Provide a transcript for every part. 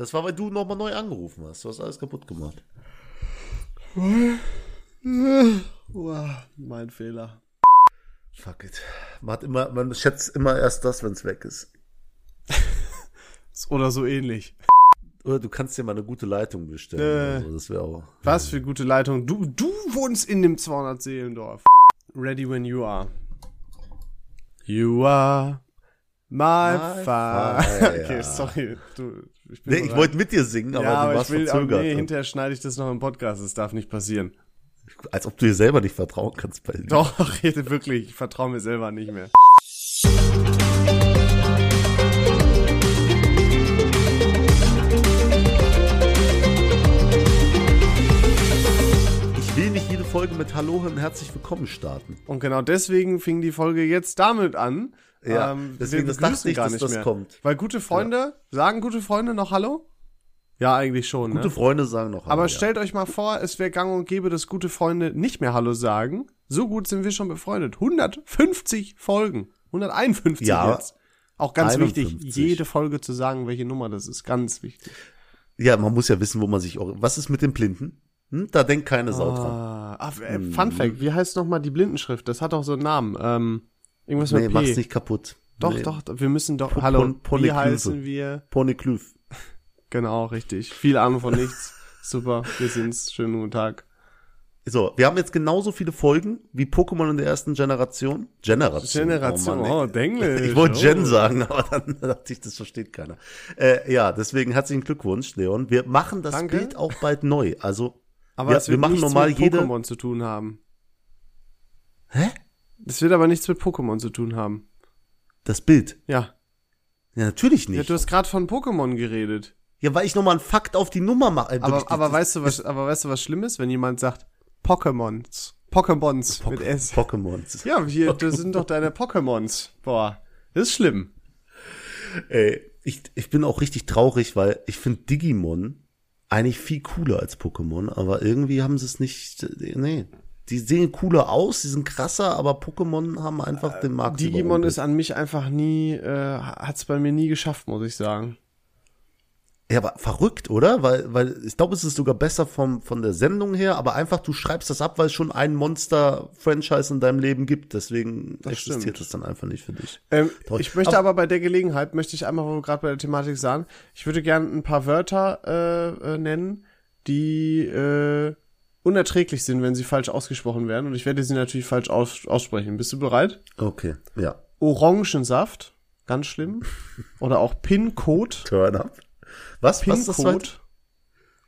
Das war, weil du nochmal neu angerufen hast. Du hast alles kaputt gemacht. mein Fehler. Fuck it. Man, hat immer, man schätzt immer erst das, wenn es weg ist. Oder so ähnlich. Oder du kannst dir mal eine gute Leitung bestellen. Äh. Also, das wäre auch. Was für gute Leitung. Du, du wohnst in dem 200 Seelendorf. Ready when you are. You are my, My fire. fire. Okay, sorry. Du, ich bin Nee, ich wollte mit dir singen, aber ja, du aber warst ich will, verzögert. nee, hinterher schneide ich das noch im Podcast. Das darf nicht passieren. Als ob du dir selber nicht vertrauen kannst bei Doch, rede wirklich. Ich vertraue mir selber nicht mehr. Ich will nicht jede Folge mit Hallo und herzlich willkommen starten. Und genau deswegen fing die Folge jetzt damit an. Ja, Ähm, deswegen, das dachte ich, gar dass nicht das mehr. kommt. Weil gute Freunde, sagen gute Freunde noch Hallo? Ja, eigentlich schon. Gute ne? Freunde sagen noch Hallo. Aber ja. stellt euch mal vor, es wäre gang und gäbe, dass gute Freunde nicht mehr Hallo sagen. So gut sind wir schon befreundet. 150 Folgen. 151 Ja. jetzt. Auch ganz 51. wichtig, jede Folge zu sagen, welche Nummer das ist. Ganz wichtig. Ja, man muss ja wissen, wo man sich auch. Was ist mit den Blinden? Hm? Da denkt keine Sau dran. Ah, ah, äh, Fun Fact, wie heißt nochmal die Blindenschrift? Das hat doch so einen Namen. Ähm, irgendwas Nee, mit mach's P. nicht kaputt. Doch, nee. doch, wir müssen doch. Po- hallo, Pon- wie heißen wir? Ponyklyph. Genau, richtig. Viel Ahnung von nichts. Super, wir sind's. Schönen guten Tag. So, wir haben jetzt genauso viele Folgen wie Pokémon in der ersten Generation. Generation. Generation, Oh, Mann, oh. Denglisch. Ich wollte oh. Gen sagen, aber dann dachte ich, das versteht keiner. Äh, ja, deswegen herzlichen Glückwunsch, Leon. Wir machen das Danke. Bild auch bald neu. Also, Aber Ja, wir machen normal mit jede- Pokémon zu tun haben. hä? Das wird aber nichts mit Pokémon zu tun haben. Das Bild? Ja. Ja, natürlich ja nicht. du hast gerade von Pokémon geredet. Ja, weil ich nochmal einen Fakt auf die Nummer mache. Äh, Aber, aber das- weißt du, was, aber weißt du, was schlimm ist, wenn jemand sagt Pokémons? Pokémons mit S. Pokémons. Ja, hier, das sind doch deine Pokémons. Boah, das ist schlimm. Ey, ich, ich bin auch richtig traurig, weil ich finde Digimon eigentlich viel cooler als Pokémon, aber irgendwie haben sie es nicht, nee. Die sehen cooler aus, die sind krasser, aber Pokémon haben einfach den Markt Digimon ist an mich einfach nie, äh, hat's bei mir nie geschafft, muss ich sagen. Ja, aber verrückt, oder? Weil, weil ich glaube, es ist sogar besser vom, von der Sendung her, aber einfach du schreibst das ab, weil es schon ein Monster-Franchise in deinem Leben gibt. Deswegen Das existiert stimmt. es dann einfach nicht für dich. Ähm, ich möchte Aber- aber bei der Gelegenheit, möchte ich einmal, wo wir gerade bei der Thematik sagen, ich würde gerne ein paar Wörter äh, äh, nennen, die äh, unerträglich sind, wenn sie falsch ausgesprochen werden. Und ich werde sie natürlich falsch aus aussprechen. Bist du bereit? Okay, ja. Orangensaft, ganz schlimm. Oder auch PIN-Code. Turn up. Was? Was PIN-Code. heute?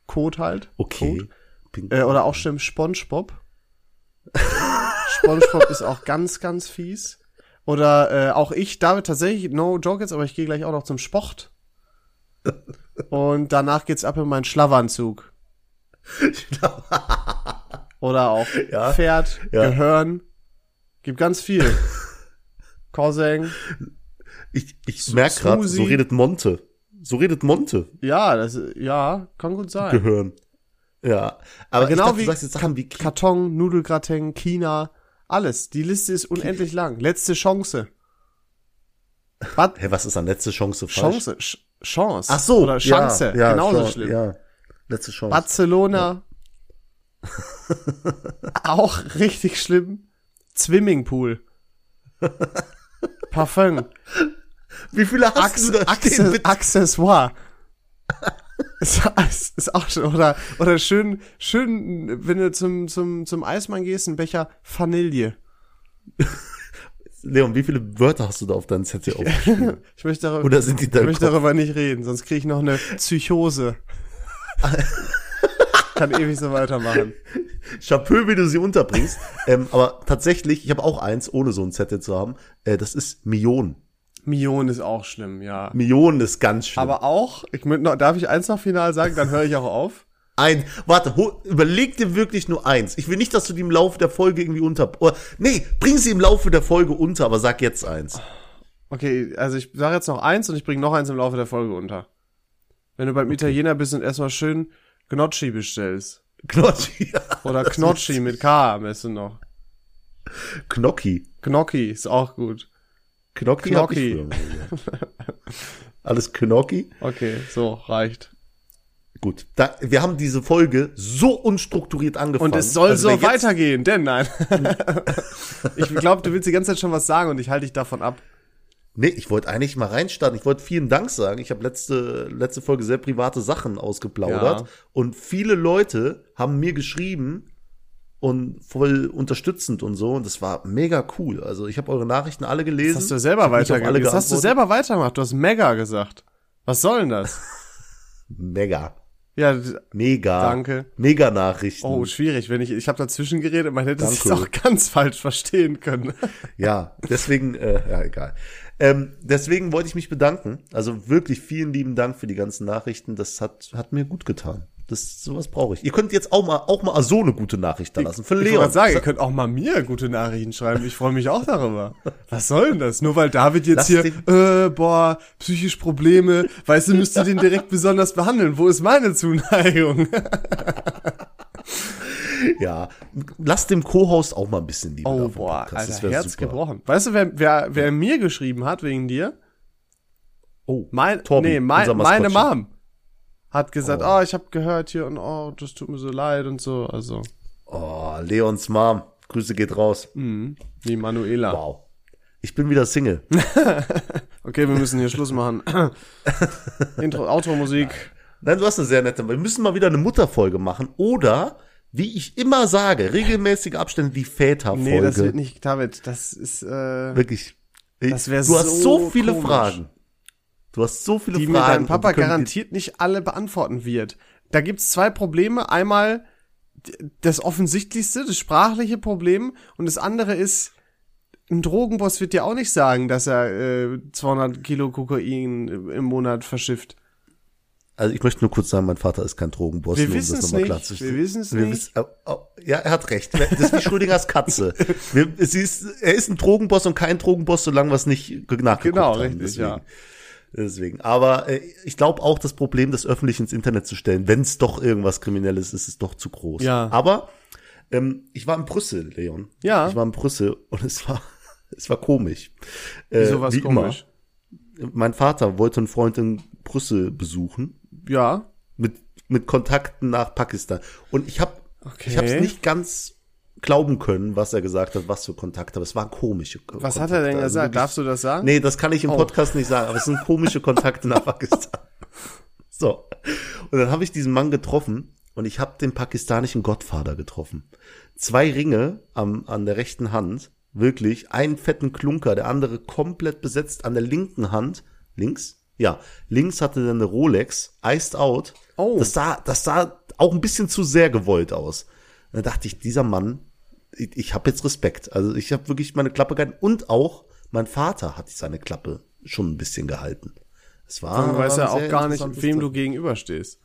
Code halt. Okay. Code. Äh, oder auch schlimm, SpongeBob. SpongeBob ist auch ganz, ganz fies. Oder äh, auch ich, David, tatsächlich, no joke jetzt, aber ich gehe gleich auch noch zum Sport. Und danach geht's ab in meinen Schlafanzug. Oder auch Ja. Pferd, Ja. Gehörn. Gibt ganz viel. Cousin. Ich, ich merke gerade, so redet Monte. So redet Monte. Ja, das, ja, kann gut sein. Gehören. Ja. Aber genau dachte, wie du sagst jetzt Sachen wie Karton, Nudelgratin, China, alles. Die Liste ist unendlich lang. Letzte Chance. Was? Hä, was ist an letzte Chance falsch? Chance. Ch Chance. Ach so. Oder Chance. Ja, ja, Genauso schlimm. Ja. Letzte Chance. Barcelona. Auch richtig schlimm. Swimmingpool. Parfum. Wie viele hast Acce du da Bitte? Accessoire. ist, ist- ist auch schön. Oder, oder schön, schön, wenn du zum, zum, zum Eismann gehst, ein Becher Vanille. Leon, wie viele Wörter hast du da auf deinem Zettel aufgeschrieben? Ich möchte darüber, Oder sind die ich da im möchte darüber nicht reden, sonst kriege ich noch eine Psychose. Kann ewig so weitermachen. Chapeau, wie du sie unterbringst. ähm, aber tatsächlich, ich habe auch eins, ohne so einen Zettel zu haben. Äh, das ist Millionen. Mion ist auch schlimm, ja. Millionen ist ganz schlimm. Aber auch, ich noch, darf ich eins noch final sagen, dann höre ich auch auf. Ein, warte, hol, überleg dir wirklich nur eins. Ich will nicht, dass du die im Laufe der Folge irgendwie unter, oder, nee, bring sie im Laufe der Folge unter, aber sag jetzt eins. Okay, also ich sage jetzt noch eins und ich bringe noch eins im Laufe der Folge unter. Wenn du beim Italiener bist und erstmal schön Gnocchi bestellst. Knocchi. Oder Knocchi mit K am besten noch. Knocki. Gnocchi ist auch gut. Mal gesagt. Alles Knocki? Okay, so, reicht. Gut, da, wir haben diese Folge so unstrukturiert angefangen. Und es soll Also so weitergehen, denn nein. ich glaube, du willst die ganze Zeit schon was sagen und ich halte dich davon ab. Nee, ich wollte eigentlich mal reinstarten. Ich wollte vielen Dank sagen. Ich habe letzte, letzte Folge sehr private Sachen ausgeplaudert. Ja. Und viele Leute haben mir geschrieben und voll unterstützend und so. Und das war mega cool. Also ich habe eure Nachrichten alle gelesen. Das hast du selber weitergemacht. Das hast du selber weitergemacht. Du hast mega gesagt. Was soll denn das? Mega. Ja, Mega. Danke. Mega Nachrichten. oh, schwierig. Wenn ich, ich habe dazwischen geredet, man hätte es auch ganz falsch verstehen können. Ja, deswegen, äh, ja, egal. Ähm, deswegen wollte ich mich bedanken. Also wirklich vielen lieben Dank für die ganzen Nachrichten. Das hat, hat mir gut getan. Das, sowas brauche ich. Ihr könnt jetzt auch mal, auch mal so eine gute Nachricht da lassen. Für Ich Leon. gerade sagen, ihr könnt auch mal mir gute Nachrichten schreiben. Ich freue mich auch darüber. Was soll denn das? Nur weil David jetzt Lass hier, äh, boah, psychisch Probleme, weißt du, müsst ihr den direkt besonders behandeln. Wo ist meine Zuneigung? Ja, lass dem Co-Host auch mal ein bisschen Liebe Oh, boah, Alter, Herz super. gebrochen. Weißt du, wer, wer, wer mir geschrieben hat wegen dir? Oh, Mein, Torben, nee, mein, meine. Mom hat gesagt, oh. ich habe gehört hier und oh, das tut mir so leid und so. Also, Oh, Leons Mom. Grüße geht raus. wie Manuela. Wow. Ich bin wieder Single. Okay, wir müssen hier Schluss machen. Intro, Outro-Musik. Nein, du hast eine sehr nette. Wir müssen mal wieder eine Mutterfolge machen. Oder, wie ich immer sage, regelmäßige Abstände, die Väterfolge. Nee, das wird nicht, David, das ist, äh, Wirklich. Das wär du hast so so viele komisch. Fragen. Du hast so viele die mir Fragen. dein Papa und die können garantiert nicht alle beantworten wird. Da gibt's zwei Probleme. Einmal das offensichtlichste, das sprachliche Problem und das andere ist, ein Drogenboss wird dir auch nicht sagen, dass er äh, 200 Kilo Kokain im Monat verschifft. Also ich möchte nur kurz sagen, mein Vater ist kein Drogenboss. Wir nur um das nochmal klarzustellen. Wir wissen's Wir nicht. wissen- oh, oh, ja, er hat recht. Das ist wie Schrödingers Katze. Wir, ist, er ist ein Drogenboss und kein Drogenboss, solange wir es nicht ge- nachgeguckt Genau, haben. richtig, Deswegen. ja. Deswegen. Aber äh, ich glaube auch, das Problem, das öffentlich ins Internet zu stellen, wenn es doch irgendwas Kriminelles ist, ist doch zu groß. Ja. Aber ähm, ich war in Brüssel, Leon. Ja. Ich war in Brüssel und es war, es war komisch. Äh, Wieso was wie komisch? Immer. Mein Vater wollte einen Freund in Brüssel besuchen Ja. mit mit Kontakten nach Pakistan und ich habe Okay. ich habe es nicht ganz glauben können, was er gesagt hat, was für Kontakte, aber es waren komische Ko- Was hat Kontakte. er denn Also gesagt? wirklich- Darfst du das sagen? Nee, das kann ich im Oh. Podcast nicht sagen, aber es sind komische Kontakte nach Pakistan. So. Und dann habe ich diesen Mann getroffen und ich habe den pakistanischen Gottvater getroffen. Zwei Ringe am, an der rechten Hand, wirklich, einen fetten Klunker, der andere komplett besetzt an der linken Hand. Links? Ja, links hatte er eine Rolex, iced out. Oh. Das sah, das sah auch ein bisschen zu sehr gewollt aus. Da dachte ich, dieser Mann, ich, ich habe jetzt Respekt. Also ich habe wirklich meine Klappe gehalten und auch mein Vater hat seine Klappe schon ein bisschen gehalten. Es war, Du weißt ja auch gar nicht, wem du gegenüberstehst.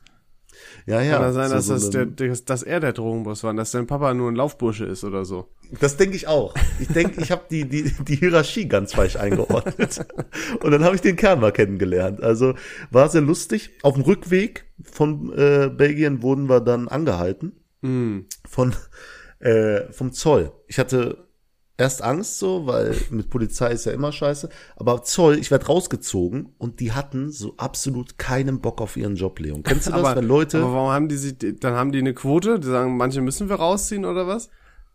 Ja, ja. Kann ja sein, so- dass, so das der, dass, dass er der Drogenboss war und dass dein Papa nur ein Laufbursche ist oder so. Das denke ich auch. Ich denke, ich habe die, die, die Hierarchie ganz falsch eingeordnet. Und dann habe ich den Kerl mal kennengelernt. Also war sehr lustig. Auf dem Rückweg von äh, Belgien wurden wir dann angehalten. Von, äh, vom Zoll. Ich hatte erst Angst so, weil mit Polizei ist ja immer scheiße. Aber Zoll, ich werd rausgezogen und die hatten so absolut keinen Bock auf ihren Job, Leon. Kennst du das, aber, wenn Leute... aber warum haben die sich, dann haben die eine Quote, die sagen, manche müssen wir rausziehen oder was?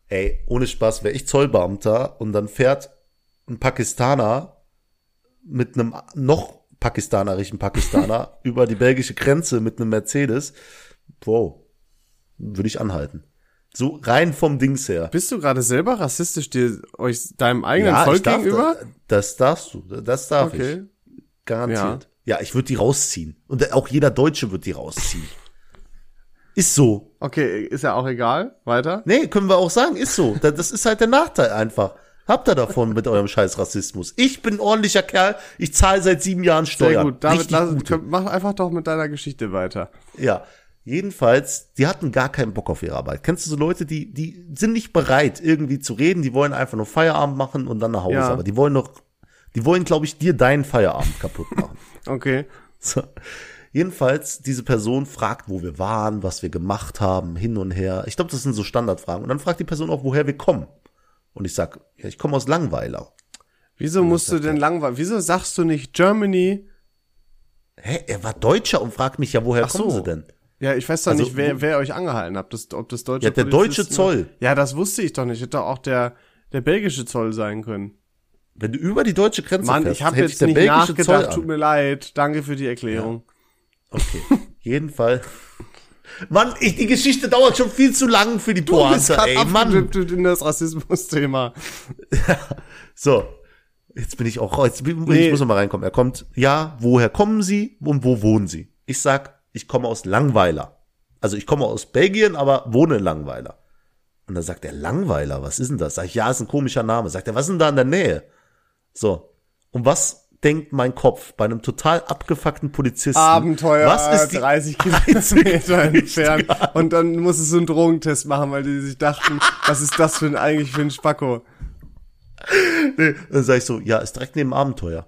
Ey, ohne Spaß, wäre ich Zollbeamter und dann fährt ein Pakistaner mit einem noch pakistanerischen Pakistaner über die belgische Grenze mit einem Mercedes, wow, würde ich anhalten. So rein vom Dings her. Bist du gerade selber rassistisch dir euch deinem eigenen Volk ich darf, gegenüber? Das darfst du, das darf Okay. ich. Garantiert. Ja, ich würde die rausziehen. Und auch jeder Deutsche wird die rausziehen. Ist so. Okay, ist ja auch egal. Weiter. Nee, können wir auch sagen, ist so. Da- Das ist halt der Nachteil einfach. Habt ihr davon mit eurem scheiß Rassismus? Ich bin ein ordentlicher Kerl, ich zahle seit sieben Jahren Sehr Steuern. gut. Damit lass, mach einfach doch mit deiner Geschichte weiter. Ja. Jedenfalls, die hatten gar keinen Bock auf ihre Arbeit. Kennst du so Leute, die, die sind nicht bereit, irgendwie zu reden, die wollen einfach nur Feierabend machen und dann nach Hause. Ja. Aber die wollen noch, die wollen, glaube ich, dir deinen Feierabend kaputt machen. Okay. So. Jedenfalls, diese Person fragt, wo wir waren, was wir gemacht haben, hin und her. Ich glaube, das sind so Standardfragen. Und dann fragt die Person auch, woher wir kommen. Und ich sag, ja, ich komme aus Langweiler. Wieso musst du denn langweilig? Wieso sagst du nicht Germany? Hä, er war Deutscher und fragt mich ja, woher Ach kommen so. sie denn? Ja, ich weiß doch Also, nicht, wer, wer euch angehalten hat. Das, ob das deutsche Ja, der deutsche Zoll. Ja, das wusste ich doch nicht. Hätte auch der, der belgische Zoll sein können. Wenn du über die deutsche Grenze Mann, fährst, ich habe jetzt nicht nachgedacht. Zoll Tut mir leid. Danke für die Erklärung. Okay. Jeden Fall. Mann, ich, die Geschichte dauert schon viel zu lang für die Du Pointe, ey, Mann. abgedriftet in das Rassismus-Thema. So. Jetzt bin ich auch, jetzt bin, Nee. ich muss noch mal reinkommen. Er kommt, ja, woher kommen Sie und wo wohnen Sie? Ich sag, ich komme aus Langweiler. Also ich komme aus Belgien, aber wohne in Langweiler. Und dann sagt er, Langweiler, was ist denn das? Sag ich, ja, ist ein komischer Name. Sagt er, was ist denn da in der Nähe? So. Und was denkt mein Kopf bei einem total abgefuckten Polizisten? Abenteuer Was ist die 30 Kilometer entfernt. Und dann muss es so einen Drogentest machen, weil die sich dachten, was ist das für ein, eigentlich für ein Spacko? Nee. Dann sag ich so, ja, ist direkt neben Abenteuer.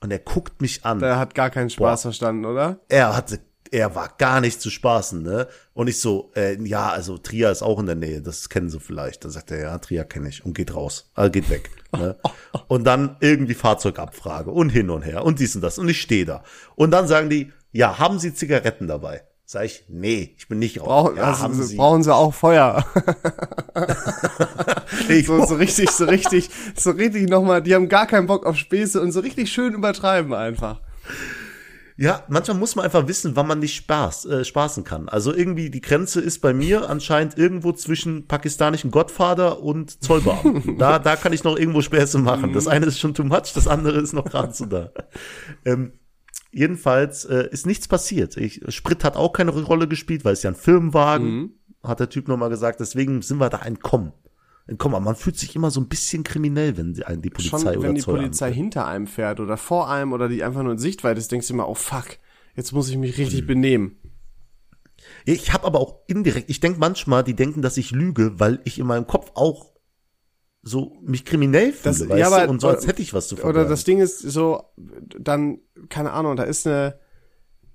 Und er guckt mich an. Der hat gar keinen Spaß Boah. verstanden, oder? er hatte, er war gar nicht zu spaßen, ne? Und ich so, äh, ja, also Trier ist auch in der Nähe, das kennen Sie vielleicht. Da sagt er, ja, Trier kenne ich und geht raus, also geht weg. Ne? Und dann irgendwie Fahrzeugabfrage und hin und her und dies und das und ich stehe da. Und dann sagen die, ja, haben Sie Zigaretten dabei? Sag ich, nee, ich bin nicht raus. Brauchen, ja, also, haben Sie. brauchen sie auch Feuer. Ich, so, so richtig, so richtig, so richtig nochmal, die haben gar keinen Bock auf Späße und so richtig schön übertreiben einfach. Ja, manchmal muss man einfach wissen, wann man nicht spaß, äh, spaßen kann. Also irgendwie die Grenze ist bei mir anscheinend irgendwo zwischen pakistanischen Gottvater und Zollbeamten. da, da kann ich noch irgendwo Späße machen. Das eine ist schon too much, das andere ist noch gerade so da. Ähm, jedenfalls äh, ist nichts passiert. Ich, Sprit hat auch keine Rolle gespielt, weil es ja ein Firmenwagen, hat der Typ nochmal gesagt. Deswegen sind wir da entkommen. Entkommen. Aber man fühlt sich immer so ein bisschen kriminell, wenn die, einen die Polizei Schon, oder wenn die Zoll Polizei hinter einem fährt oder vor einem oder die einfach nur in Sichtweite ist, denkst du immer, oh fuck, jetzt muss ich mich richtig benehmen. Ich habe aber auch indirekt, ich denke manchmal, die denken, dass ich lüge, weil ich in meinem Kopf auch so mich kriminell fühle, Das- weißt ja, aber- du? Und so, als hätte ich was zu Oder verbergen. das Ding ist so, dann, keine Ahnung, da ist eine,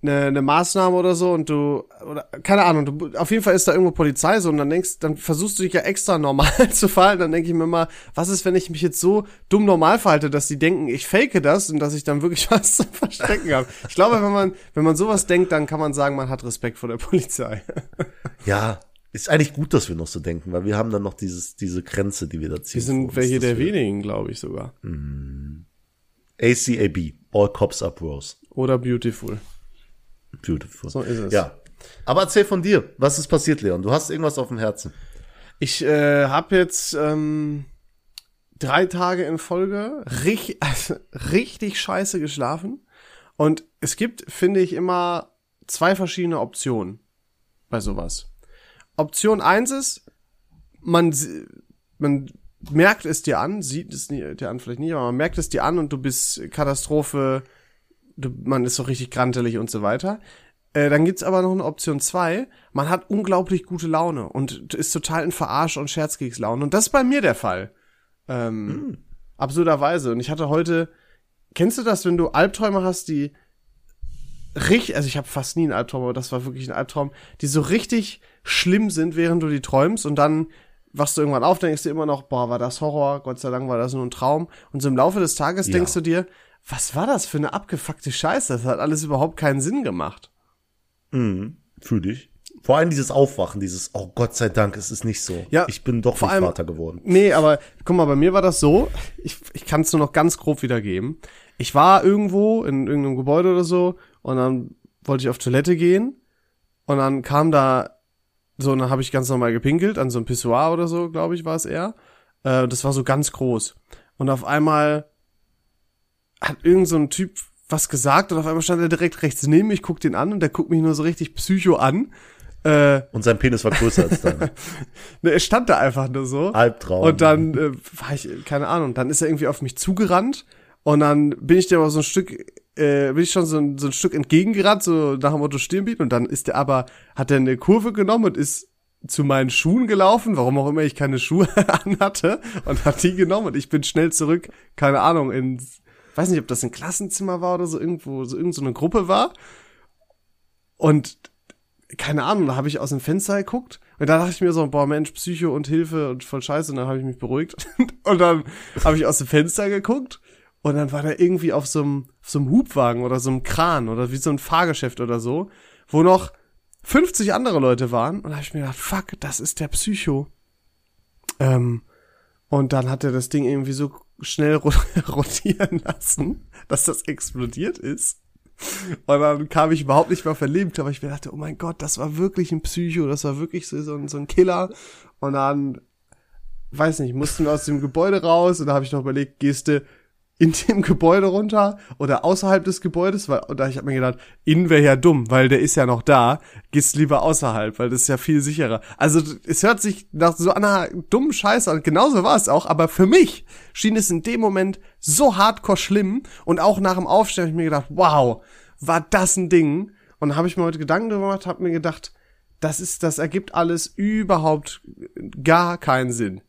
eine, eine Maßnahme oder so und du, oder keine Ahnung, du, auf jeden Fall ist da irgendwo Polizei so und dann denkst, dann versuchst du dich ja extra normal zu verhalten, dann denke ich mir immer, was ist, wenn ich mich jetzt so dumm normal verhalte, dass die denken, ich fake das und dass ich dann wirklich was zu verstecken habe. Ich glaube, wenn man, wenn man sowas denkt, dann kann man sagen, man hat Respekt vor der Polizei. ja, ist eigentlich gut, dass wir noch so denken, weil wir haben dann noch dieses, diese Grenze, die wir da ziehen. Wir sind welche der wir- wenigen, glaube ich sogar. ACAB, All Cops Up Rose. Oder Beautiful. Beautiful. So ist es. Ja. Aber erzähl von dir, was ist passiert, Leon? Du hast irgendwas auf dem Herzen. Ich äh, habe jetzt ähm, drei Tage in Folge richtig, also, richtig scheiße geschlafen. Und es gibt, finde ich, immer zwei verschiedene Optionen bei sowas. Option eins ist, man, man merkt es dir an, sieht es dir an vielleicht nicht, aber man merkt es dir an und du bist Katastrophe, man ist so richtig grantelig und so weiter. Äh, dann gibt's aber noch eine Option zwei. Man hat unglaublich gute Laune und ist total in Verarsch- und Scherzkekslaune. Und das ist bei mir der Fall. Ähm, Absurderweise. Und ich hatte heute, kennst du das, wenn du Albträume hast, die richtig, also ich habe fast nie einen Albtraum, aber das war wirklich ein Albtraum, die so richtig schlimm sind, während du die träumst und dann wachst du irgendwann auf, denkst du immer noch, boah, war das Horror, Gott sei Dank war das nur ein Traum. Und so im Laufe des Tages Ja. denkst du dir, was war das für eine abgefuckte Scheiße? Das hat alles überhaupt keinen Sinn gemacht. Mhm. Fühl dich. Vor allem dieses Aufwachen, dieses, oh Gott sei Dank, es ist nicht so. Ja, ich bin doch vor allem- Vater geworden. Nee, aber guck mal, bei mir war das so, ich, ich kann es nur noch ganz grob wiedergeben. Ich war irgendwo in irgendeinem Gebäude oder so und dann wollte ich auf Toilette gehen und dann kam da so, und dann habe ich ganz normal gepinkelt, an so einem Pissoir oder so, glaube ich, war es eher. Äh, das war so ganz groß. Und auf einmal hat irgend so ein Typ was gesagt und auf einmal stand er direkt rechts neben mich, guckt ihn an und der guckt mich nur so richtig psycho an. Äh, Und sein Penis war größer als dein ne, er stand da einfach nur so. Albtraum. Und dann äh, war ich, keine Ahnung, dann ist er irgendwie auf mich zugerannt und dann bin ich dir aber so ein Stück, äh, bin ich schon so ein, so ein Stück entgegengerannt, so nach dem Motto Stirnbeat und dann ist er aber, hat er eine Kurve genommen und ist zu meinen Schuhen gelaufen, warum auch immer ich keine Schuhe anhatte und hat die genommen und ich bin schnell zurück, keine Ahnung, ins, weiß nicht, ob das ein Klassenzimmer war oder so, irgendwo, so irgend so Gruppe war und keine Ahnung, da habe ich aus dem Fenster geguckt und da dachte ich mir so, boah Mensch, Psycho und Hilfe und voll scheiße und dann habe ich mich beruhigt und dann habe ich aus dem Fenster geguckt und dann war der irgendwie auf so einem auf so einem Hubwagen oder so einem Kran oder wie so ein Fahrgeschäft oder so, wo noch 50 andere Leute waren. Und da habe ich mir gedacht, fuck, das ist der Psycho. Ähm, und dann hat er das Ding irgendwie so schnell rotieren lassen, dass das explodiert ist. Und dann kam ich überhaupt nicht mehr verlebt, aber ich mir dachte, oh mein Gott, das war wirklich ein Psycho, das war wirklich so, so, ein, so ein Killer. Und dann, weiß nicht, mussten wir aus dem Gebäude raus und da habe ich noch überlegt, gehst du in dem Gebäude runter oder außerhalb des Gebäudes, weil und da ich habe mir gedacht, innen wäre ja dumm, weil der ist ja noch da, gehst lieber außerhalb, weil das ist ja viel sicherer. Also es hört sich nach so einer dummen Scheiße an, genauso war es auch, aber für mich schien es in dem Moment so hardcore schlimm und auch nach dem Aufstehen habe ich mir gedacht, wow, war das ein Ding und habe ich mir heute Gedanken gemacht, habe mir gedacht, das ist das ergibt alles überhaupt gar keinen Sinn.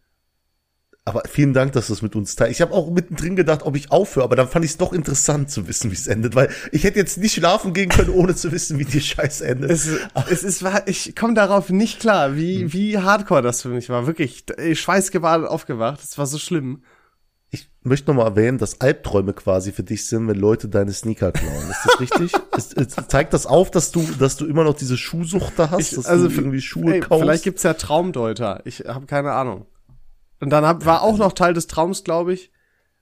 Aber vielen Dank, dass du es mit uns teilst. Ich habe auch mittendrin gedacht, ob ich aufhöre, aber dann fand ich es doch interessant zu wissen, wie es endet, weil ich hätte jetzt nicht schlafen gehen können, ohne zu wissen, wie die Scheiße endet. Es, es ist, ich komme darauf nicht klar, wie, hm. wie hardcore das für mich war. Wirklich, schweißgebadet aufgewacht. Das war so schlimm. Ich möchte noch mal erwähnen, dass Albträume quasi für dich sind, wenn Leute deine Sneaker klauen. Ist das richtig? es, es zeigt das auf, dass du, dass du immer noch diese Schuhsucht da hast, ich, dass also du irgendwie Schuhe ey, kaufst? Vielleicht gibt's ja Traumdeuter. Ich habe keine Ahnung. Und dann hab, war auch noch Teil des Traums, glaube ich,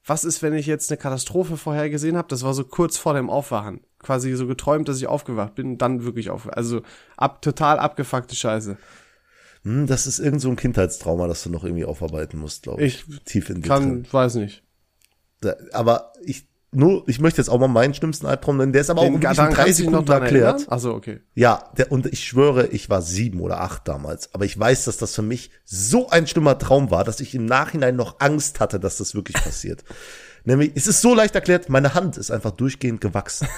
was ist, wenn ich jetzt eine Katastrophe vorher gesehen habe? Das war so kurz vor dem Aufwachen. Quasi so geträumt, dass ich aufgewacht bin, dann wirklich aufgewacht. Also ab, total abgefuckte Scheiße. Hm, das ist irgend so ein Kindheitstrauma, das du noch irgendwie aufarbeiten musst, glaube ich. Ich Tief in dir kann, drin. weiß nicht. Da- Aber ich, nur, ich möchte jetzt auch mal meinen schlimmsten Albtraum nennen. Der ist aber auch wirklich in drei Sekunden erklärt. Also okay. Ja, der, und ich schwöre, ich war sieben oder acht damals. Aber ich weiß, dass das für mich so ein schlimmer Traum war, dass ich im Nachhinein noch Angst hatte, dass das wirklich passiert. Nämlich, es ist so leicht erklärt, meine Hand ist einfach durchgehend gewachsen.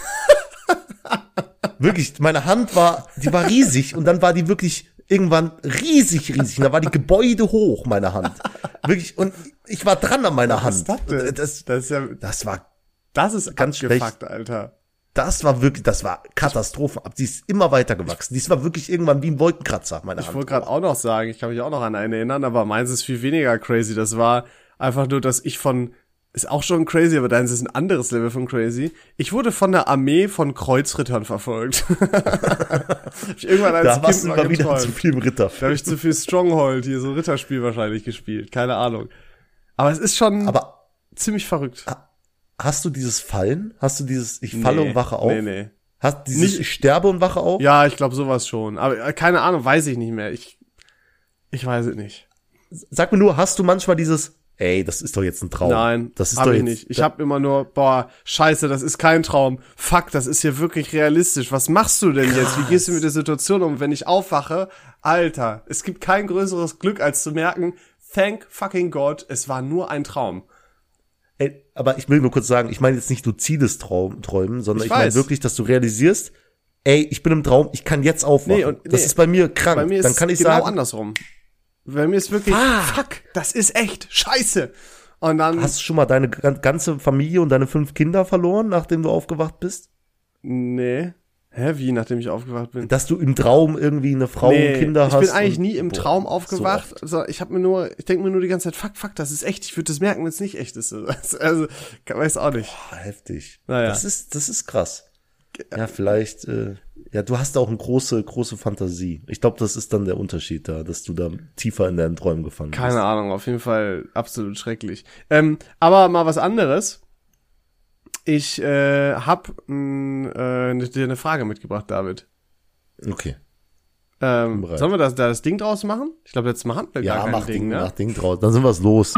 wirklich, meine Hand war, die war riesig und dann war die wirklich irgendwann riesig, riesig. Und da war die Gebäude hoch, meine Hand. Wirklich, und ich war dran an meiner Was ist Hand. das? Das, Das ist ja, das war das ist Ganz abgefuckt, Alter. das war wirklich, das war Katastrophe. Die ist immer weiter gewachsen. Die war wirklich irgendwann wie ein Wolkenkratzer, meine Ich Hand. wollte gerade auch noch sagen, ich kann mich auch noch an einen erinnern, aber meins ist viel weniger crazy. Das war einfach nur, dass ich von, ist auch schon crazy, aber deins ist ein anderes Level von crazy. Ich wurde von der Armee von Kreuzrittern verfolgt. Ich irgendwann als Da warst Kind du mal wieder zu viel Ritter. Da habe ich zu viel Stronghold, hier so Ritterspiel wahrscheinlich gespielt. Keine Ahnung. Aber es ist schon Aber ziemlich verrückt. Hast du dieses Fallen? Hast du dieses Ich falle Nee, und wache auf? Nee, nee. Hast dieses Nicht- Ich sterbe und wache auf? Ja, ich glaube sowas schon. Aber äh, keine Ahnung, weiß ich nicht mehr. Ich, ich weiß es nicht. Sag mir nur, hast du manchmal dieses Ey, das ist doch jetzt ein Traum. Nein, das ist hab doch ich jetzt, nicht. Ich habe immer nur, boah, scheiße, das ist kein Traum. Fuck, das ist hier wirklich realistisch. Was machst du denn jetzt? Wie gehst du mit der Situation um, wenn ich aufwache? Alter, es gibt kein größeres Glück, als zu merken, thank fucking God, es war nur ein Traum. Aber ich will nur kurz sagen, ich meine jetzt nicht luzides Traum, Träumen, sondern Ich ich, meine wirklich, dass du realisierst, ey, ich bin im Traum, ich kann jetzt aufwachen. Nee, und- das nee. ist bei mir krank. Bei mir ist Dann kann ich genau sagen, andersrum. Bei mir ist wirklich, Fuck. fuck, das ist echt scheiße. Und dann, hast du schon mal deine gan- ganze Familie und deine fünf Kinder verloren, nachdem du aufgewacht bist? nee. Hä, wie, nachdem ich aufgewacht bin? Dass du im Traum irgendwie eine Frau und Kinder ich hast? bin eigentlich nie im Boah, Traum so aufgewacht. oft. also ich habe mir nur, ich denke mir nur die ganze Zeit, fuck, fuck, das ist echt. Ich würde das merken, wenn es nicht echt ist. Also, kann- weiß auch nicht. Boah, heftig. Naja. Das ist, das ist krass. Ja, vielleicht, äh, ja, du hast auch eine große, große Fantasie. Ich glaube, das ist dann der Unterschied da, dass du da tiefer in deinen Träumen gefangen bist. Keine Ahnung, auf jeden Fall absolut schrecklich. Ähm, aber mal was anderes. Ich äh, hab mh, äh, ne- dir eine Frage mitgebracht, David. Okay. Ähm, sollen wir das, da das Ding draus machen? Ich glaube, jetzt machen wir Ja, gar kein mach Ding, Ding, ne? mach Ding draus. Dann sind wir's los.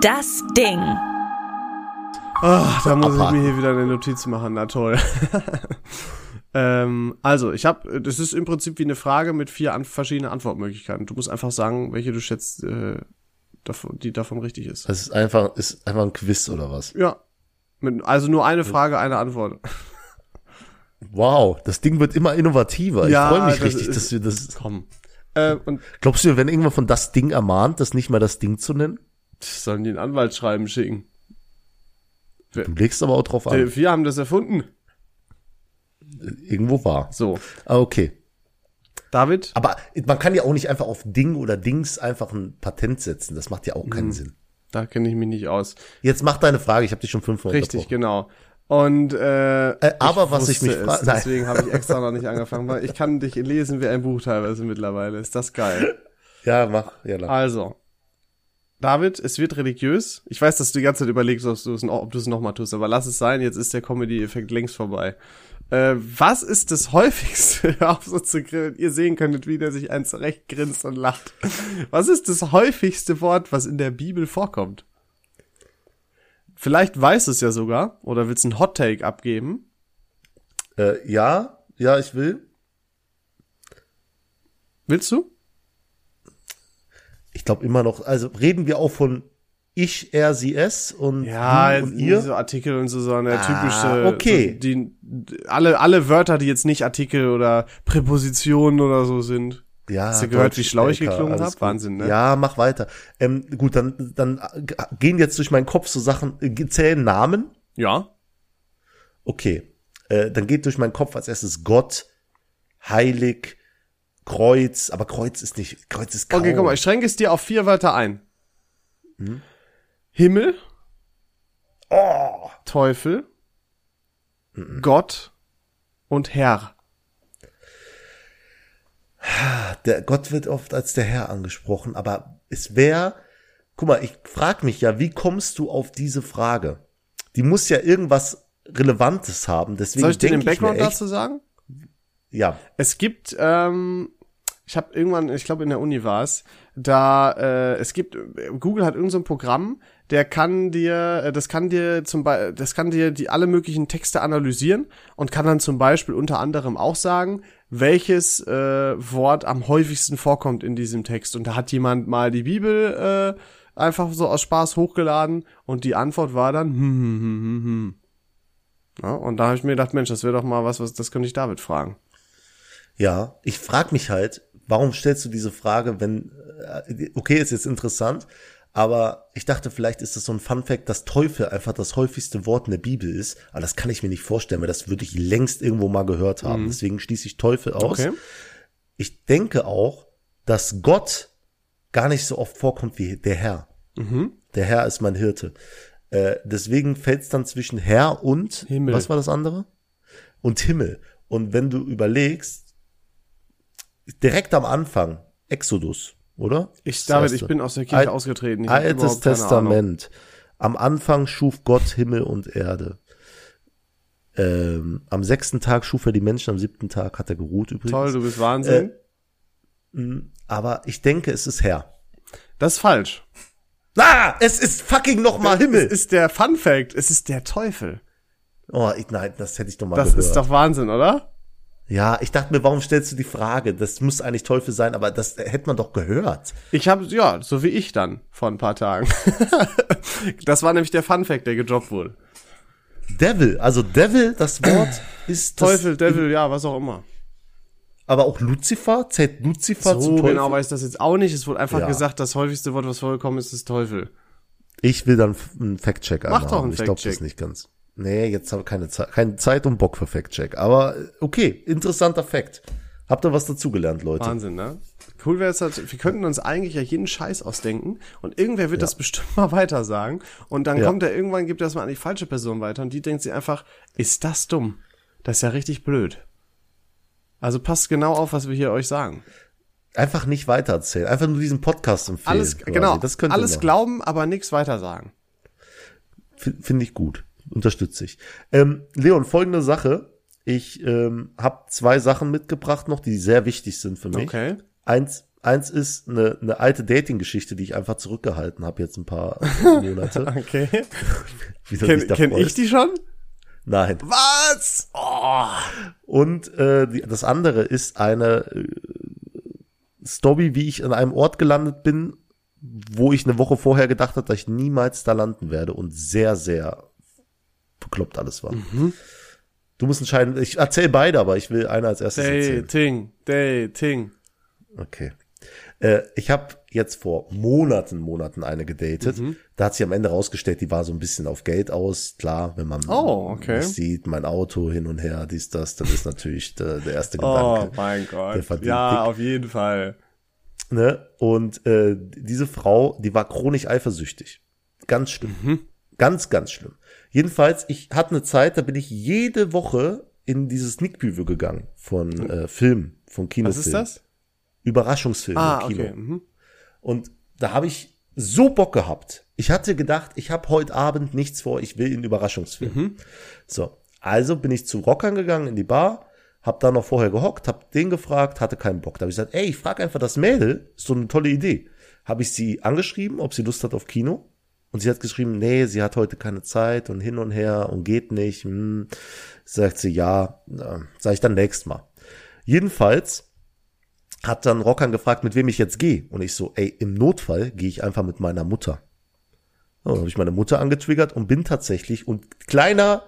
Das Ding. Ah, da muss ich Abhaken. mir hier wieder eine Notiz machen, na toll. ähm, also, ich habe, das ist im Prinzip wie eine Frage mit vier an, verschiedenen Antwortmöglichkeiten. Du musst einfach sagen, welche du schätzt, äh, davon, die davon richtig ist. Das ist einfach, ist einfach ein Quiz oder was? Ja. Also nur eine Frage, eine Antwort. Wow, das Ding wird immer innovativer. Ja, ich freue mich das richtig, ist- dass wir das. Komm. Äh, und Glaubst du, werden irgendwann von das Ding ermahnt, das nicht mal das Ding zu nennen? sollen die ein Anwaltsschreiben schicken? Du legst aber auch drauf an. Wir haben das erfunden. Irgendwo war. So. Ah, okay. David? Aber man kann ja auch nicht einfach auf Ding oder Dings einfach ein Patent setzen. Das macht ja auch keinen Mhm. Sinn. Da kenne ich mich nicht aus. Jetzt mach deine Frage, ich habe dich schon fünfmal Richtig, genau. Und äh, Äh, aber was ich mich fra- es, Nein. deswegen habe ich extra noch nicht angefangen, weil ich kann dich lesen wie ein Buch teilweise mittlerweile. Ist das geil. Ja, mach, ja, lang. Also, David, es wird religiös. Ich weiß, dass du die ganze Zeit überlegst, ob du es, noch- ob du es nochmal tust, aber lass es sein, jetzt ist der Comedy-Effekt längst vorbei. Äh, was ist das häufigste, auf so zu grillen, ihr sehen könntet, wie der sich eins zurecht grinst und lacht. Was ist das häufigste Wort, was in der Bibel vorkommt? Vielleicht weißt du es ja sogar, oder willst einen Hot-Take abgeben? Äh, ja, ja, ich will. Willst du? Ich glaube immer noch, also reden wir auch von ich, er, sie, es und Ja, und ihr. so Artikel und so, sondern der Ah, typische, okay. so die, alle, alle Wörter, die jetzt nicht Artikel oder Präpositionen oder so sind. Ja, Hast du gehört, Deutsch, wie schlau ich geklungen alles hab? gut. Wahnsinn, ne? Ja, mach weiter. Ähm, gut, dann, dann gehen jetzt durch meinen Kopf so Sachen, äh, zählen Namen. Ja. Okay. Äh, dann geht durch meinen Kopf als erstes Gott, heilig, Kreuz, aber Kreuz ist nicht, Kreuz ist kaum. Okay, guck mal, ich schränke es dir auf vier Wörter ein. Hm? Himmel, oh, Teufel, Gott und Herr. der Gott wird oft als der Herr angesprochen, aber es wäre, guck mal, ich frag mich ja, wie kommst du auf diese Frage? Die muss ja irgendwas Relevantes haben, deswegen Soll ich dir den Background dazu sagen? ja, Es gibt, ähm, ich habe irgendwann, ich glaube in der Uni war es, da äh, es gibt, Google hat irgendein so ein Programm, der kann dir, äh, das kann dir zum Beispiel, das kann dir die alle möglichen Texte analysieren und kann dann zum Beispiel unter anderem auch sagen, welches äh, Wort am häufigsten vorkommt in diesem Text. Und da hat jemand mal die Bibel äh, einfach so aus Spaß hochgeladen und die Antwort war dann hm, hm, hm, hm, hm. Ja, und da habe ich mir gedacht, Mensch, das wäre doch mal was, was das könnte ich David fragen. Ja, ich frage mich halt, warum stellst du diese Frage, wenn, äh, okay, ist jetzt interessant, aber ich dachte, vielleicht ist das so ein Fun Fact, dass Teufel einfach das häufigste Wort in der Bibel ist, aber das kann ich mir nicht vorstellen, weil das würde ich längst irgendwo mal gehört haben. Deswegen schließe ich Teufel aus. Okay. Ich denke auch, dass Gott gar nicht so oft vorkommt wie der Herr. Mhm. Der Herr ist mein Hirte. Äh, deswegen fällt es dann zwischen Herr und Himmel. was war das andere? Und Himmel. Und wenn du überlegst, direkt am Anfang, Exodus, oder? Ich, David, ich bin aus der Kirche Al- ausgetreten. Ich Altes. Testament. Am Anfang schuf Gott Himmel und Erde. Ähm, am sechsten Tag schuf er die Menschen, am siebten Tag hat er geruht übrigens. Toll, du bist Wahnsinn. Aber ich denke, es ist Herr. das ist falsch. Ah, es ist fucking nochmal Himmel. Es ist der Fun Fact. Es ist der Teufel. Oh, ich, nein, das hätte ich doch mal Das gehört. ist doch Wahnsinn, oder? Ja, ich dachte mir, warum stellst du die Frage? Das muss eigentlich Teufel sein, aber das hätte man doch gehört. Ich habe ja, so wie ich dann vor ein paar Tagen. das war nämlich der Fun Fact, der gedroppt wurde. Devil, also Devil, das Wort ist Teufel, Devil, ja, was auch immer. aber auch Lucifer, zählt Lucifer zu So Teufel? genau weiß das jetzt auch nicht. Es wurde einfach Ja. gesagt, das häufigste Wort, was vorgekommen ist, ist Teufel. Ich will dann einen Fact-Check Mach doch einen Ich glaube Fact-Check. das nicht ganz. Nee, jetzt habe ich keine Zeit, keine Zeit und Bock für Fact-Check. Aber okay, interessanter Fact. Habt ihr was dazugelernt, Leute? Wahnsinn, ne? Cool wäre es halt, wir könnten uns eigentlich ja jeden Scheiß ausdenken und irgendwer wird das bestimmt mal weiter sagen und dann Ja. kommt er irgendwann, gibt das mal an die falsche Person weiter und die denkt sich einfach, ist das dumm? Das ist ja richtig blöd. Also passt genau auf, was wir hier euch sagen. Einfach nicht weitererzählen. Einfach nur diesen Podcast empfehlen. Alles, quasi. genau, Das könnt alles glauben, aber nichts weiter sagen. Finde ich gut. Unterstütze ich. Ähm, Leon, folgende Sache. Ich ähm, habe zwei Sachen mitgebracht noch, die sehr wichtig sind für mich. Okay. Eins, eins ist eine, eine alte Dating-Geschichte, die ich einfach zurückgehalten habe jetzt ein paar Monate. Okay. Kenn, kenn ich die schon? Nein. Was? Oh. Und äh, die, das andere ist eine äh, Story, wie ich an einem Ort gelandet bin, wo ich eine Woche vorher gedacht habe, dass ich niemals da landen werde und sehr, sehr bekloppt alles war. Mhm. Du musst entscheiden, ich erzähle beide, aber ich will einer als erstes erzählen. Dating, Dating. Okay. Äh, ich habe jetzt vor Monaten, Monaten eine gedatet. Mhm. Da hat sich am Ende rausgestellt, die war so ein bisschen auf Geld aus. Klar, wenn man Oh, okay. sieht, mein Auto hin und her, dies, das, dann ist natürlich der, der erste Oh Gedanke. mein Der Gott. Ja, dick. auf jeden Fall. Ne? Und äh, diese Frau, die war chronisch eifersüchtig. Ganz schlimm. Mhm. Ganz, ganz schlimm. Jedenfalls, ich hatte eine Zeit, da bin ich jede Woche in dieses Sneak Preview gegangen von äh, Filmen, von Kinofilmen. Was ist das? Überraschungsfilme Ah, im Kino. okay. Mhm. Und da habe ich so Bock gehabt. Ich hatte gedacht, ich habe heute Abend nichts vor, ich will einen Überraschungsfilm. Mhm. So, also bin ich zu Rockern gegangen in die Bar, hab da noch vorher gehockt, hab den gefragt, hatte keinen Bock. Da habe ich gesagt, ey, ich frage einfach das Mädel, ist so eine tolle Idee. Habe ich sie angeschrieben, ob sie Lust hat auf Kino. Und sie hat geschrieben, nee, sie hat heute keine Zeit und hin und her und geht nicht. Hm. Sagt sie, ja, äh, sag ich dann nächstes Mal. Jedenfalls hat dann Rockern gefragt, mit wem ich jetzt gehe. Und ich so, ey, im Notfall gehe ich einfach mit meiner Mutter. So, dann habe ich meine Mutter angetriggert und bin tatsächlich, und kleiner,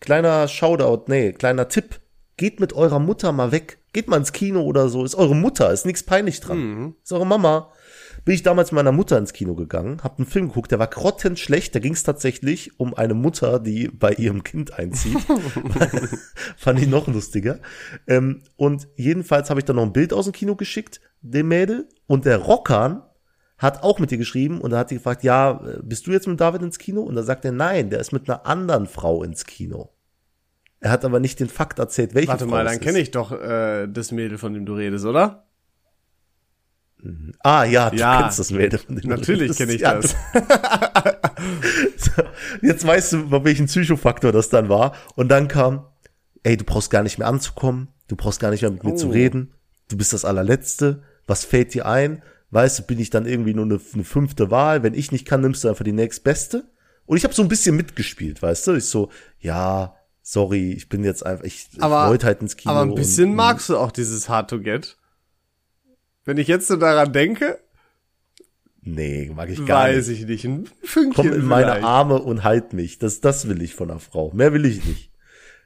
kleiner Shoutout, nee, kleiner Tipp, geht mit eurer Mutter mal weg. Geht mal ins Kino oder so. Ist eure Mutter, ist nichts peinlich dran. Ist eure Mama. Bin ich damals mit meiner Mutter ins Kino gegangen, hab einen Film geguckt, der war grottenschlecht. Da ging es tatsächlich um eine Mutter, die bei ihrem Kind einzieht. Fand ich noch lustiger. Ähm, und jedenfalls habe ich dann noch ein Bild aus dem Kino geschickt, dem Mädel. Und der Rockern hat auch mit ihr geschrieben und da hat sie gefragt, ja, äh, bist du jetzt mit David ins Kino? Und da sagt er, nein, der ist mit einer anderen Frau ins Kino. Er hat aber nicht den Fakt erzählt, welche Warte Frau mal, dann kenne ich doch äh, das Mädel, von dem du redest, oder? Ah, ja, du Ja, kennst das Mädel. Von dem Natürlich kenne ich Ja, das. So, Jetzt weißt du, bei welchem Psychofaktor das dann war. Und dann kam, ey, du brauchst gar nicht mehr anzukommen, du brauchst gar nicht mehr mit mir zu Oh. reden, du bist das allerletzte, was fällt dir ein? Weißt du, bin ich dann irgendwie nur eine, eine fünfte Wahl? Wenn ich nicht kann, nimmst du einfach die nächstbeste. Und ich habe so ein bisschen mitgespielt, weißt du? Ich so, ja, sorry, ich bin jetzt einfach, ich, ich Aber- wollte halt ins Kino. Aber ein bisschen und, magst du auch dieses Hard to Get. Wenn ich jetzt so daran denke, Nee, mag ich gar weiß nicht. ich nicht. Ein Fünkchen Komm in meine vielleicht. Arme und halt mich. Das, das will ich von einer Frau. Mehr will ich nicht.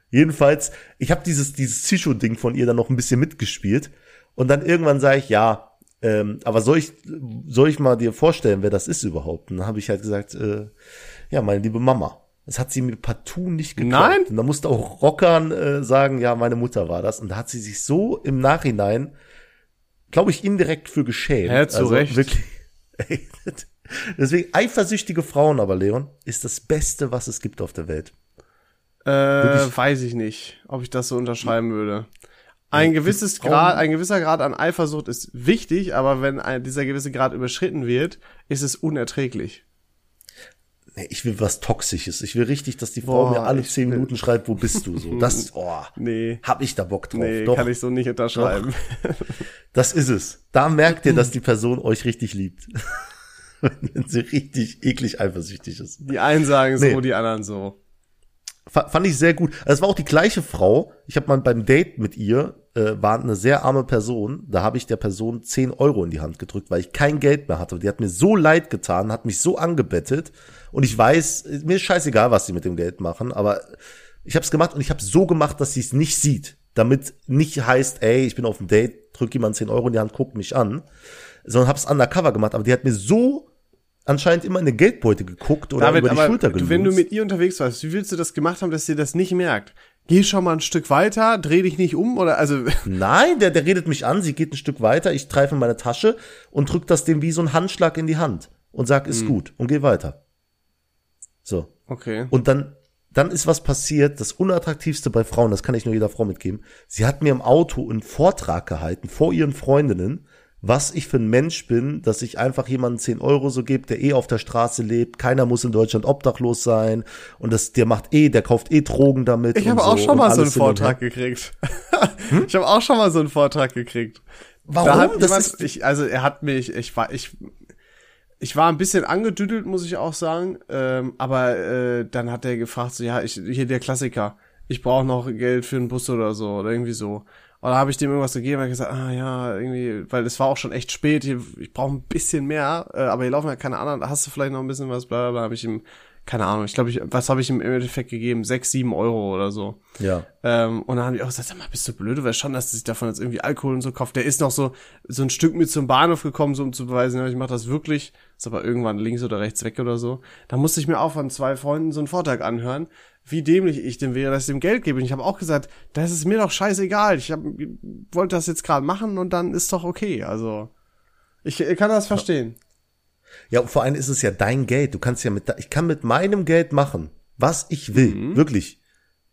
Jedenfalls, ich habe dieses, dieses Psycho-Ding von ihr dann noch ein bisschen mitgespielt. Und dann irgendwann sage ich, ja, ähm, aber soll ich, soll ich mal dir vorstellen, wer das ist überhaupt? Und dann habe ich halt gesagt, äh, ja, meine liebe Mama. Das hat sie mir partout nicht geglaubt. Nein? Und da musste auch Rockern äh, sagen, ja, meine Mutter war das. Und da hat sie sich so im Nachhinein, glaube ich, indirekt für geschämt. Ja, zu Recht. Wirklich, deswegen, eifersüchtige Frauen aber, Leon, ist das Beste, was es gibt auf der Welt. Äh, Wirklich- weiß ich nicht, ob ich das so unterschreiben würde. Ein gewisses Grad, ein gewisser Grad an Eifersucht ist wichtig, aber wenn ein, dieser gewisse Grad überschritten wird, ist es unerträglich. Nee, ich will was Toxisches. Ich will richtig, dass die Frau Boah, mir alle zehn Minuten schreibt, wo bist du so. Das, oh, Nee. hab ich da Bock drauf. Nee, Doch, kann ich so nicht unterschreiben. das ist es. Da merkt ihr, dass die Person euch richtig liebt. Wenn sie richtig eklig eifersüchtig ist. Die einen sagen so, Nee. die anderen so. Fa- Fand ich sehr gut. Es war auch die gleiche Frau. Ich habe mal beim Date mit ihr, äh, war eine sehr arme Person. Da habe ich der Person 10 Euro in die Hand gedrückt, weil ich kein Geld mehr hatte. Die hat mir so leid getan, hat mich so angebettet. Und ich weiß, mir ist scheißegal, was sie mit dem Geld machen, aber ich habe es gemacht und ich habe so gemacht, dass sie es nicht sieht. Damit nicht heißt, ey, ich bin auf dem Date, drück jemand 10 Euro in die Hand, guck mich an. Sondern habe es undercover gemacht. Aber die hat mir so anscheinend immer in den Geldbeutel geguckt oder David, über die aber Schulter du, wenn du gelunzt. mit ihr unterwegs warst, wie willst du das gemacht haben, dass sie das nicht merkt? Geh schon mal ein Stück weiter, dreh dich nicht um oder also Nein, der, der redet mich an, sie geht ein Stück weiter, ich greife in meine Tasche und drück das dem wie so ein Handschlag in die Hand und sag, ist gut und geh weiter. So. okay. Und dann, dann ist was passiert, das Unattraktivste bei Frauen, das kann ich nur jeder Frau mitgeben. Sie hat mir im Auto einen Vortrag gehalten vor ihren Freundinnen, was ich für ein Mensch bin, dass ich einfach jemanden 10 Euro so gebe, der eh auf der Straße lebt. Keiner muss in Deutschland obdachlos sein. Und das, der macht eh, der kauft eh Drogen damit. Ich habe auch so schon und mal so einen. Vortrag gekriegt. Ich habe auch schon mal so einen Vortrag gekriegt. Warum? Da jemand, ist- ich, also er hat mich, ich war, ich, ich war ein bisschen angedüdelt, muss ich auch sagen. Ähm, aber äh, dann hat er gefragt, so ja, ich, hier der Klassiker, ich brauche noch Geld für einen Bus oder so oder irgendwie so. Und da habe ich dem irgendwas gegeben, und gesagt, ah ja, irgendwie, weil es war auch schon echt spät, hier, ich brauche ein bisschen mehr, äh, aber hier laufen ja keine anderen, hast du vielleicht noch ein bisschen was, bla bla, bla habe ich ihm, keine Ahnung, ich glaube, ich, was habe ich im Endeffekt gegeben? Sechs, sieben Euro oder so. Ja. Ähm, und dann haben die auch gesagt, sag mal, bist du blöd? Du weißt schon, dass du sich davon jetzt irgendwie Alkohol und so kauft. Der ist noch so, so ein Stück mit zum Bahnhof gekommen, so um zu beweisen, ich mache das wirklich. Ist aber irgendwann links oder rechts weg oder so. Da musste ich mir auch von zwei Freunden so einen Vortrag anhören, wie dämlich ich dem wäre, dass ich dem Geld gebe. Und ich habe auch gesagt, das ist mir doch scheißegal. Ich hab, wollte das jetzt gerade machen und dann ist doch okay. Also, ich äh, kann das verstehen. Ja, vor allem ist es ja dein Geld. Du kannst ja mit, ich kann mit meinem Geld machen, was ich will. Mhm. Wirklich.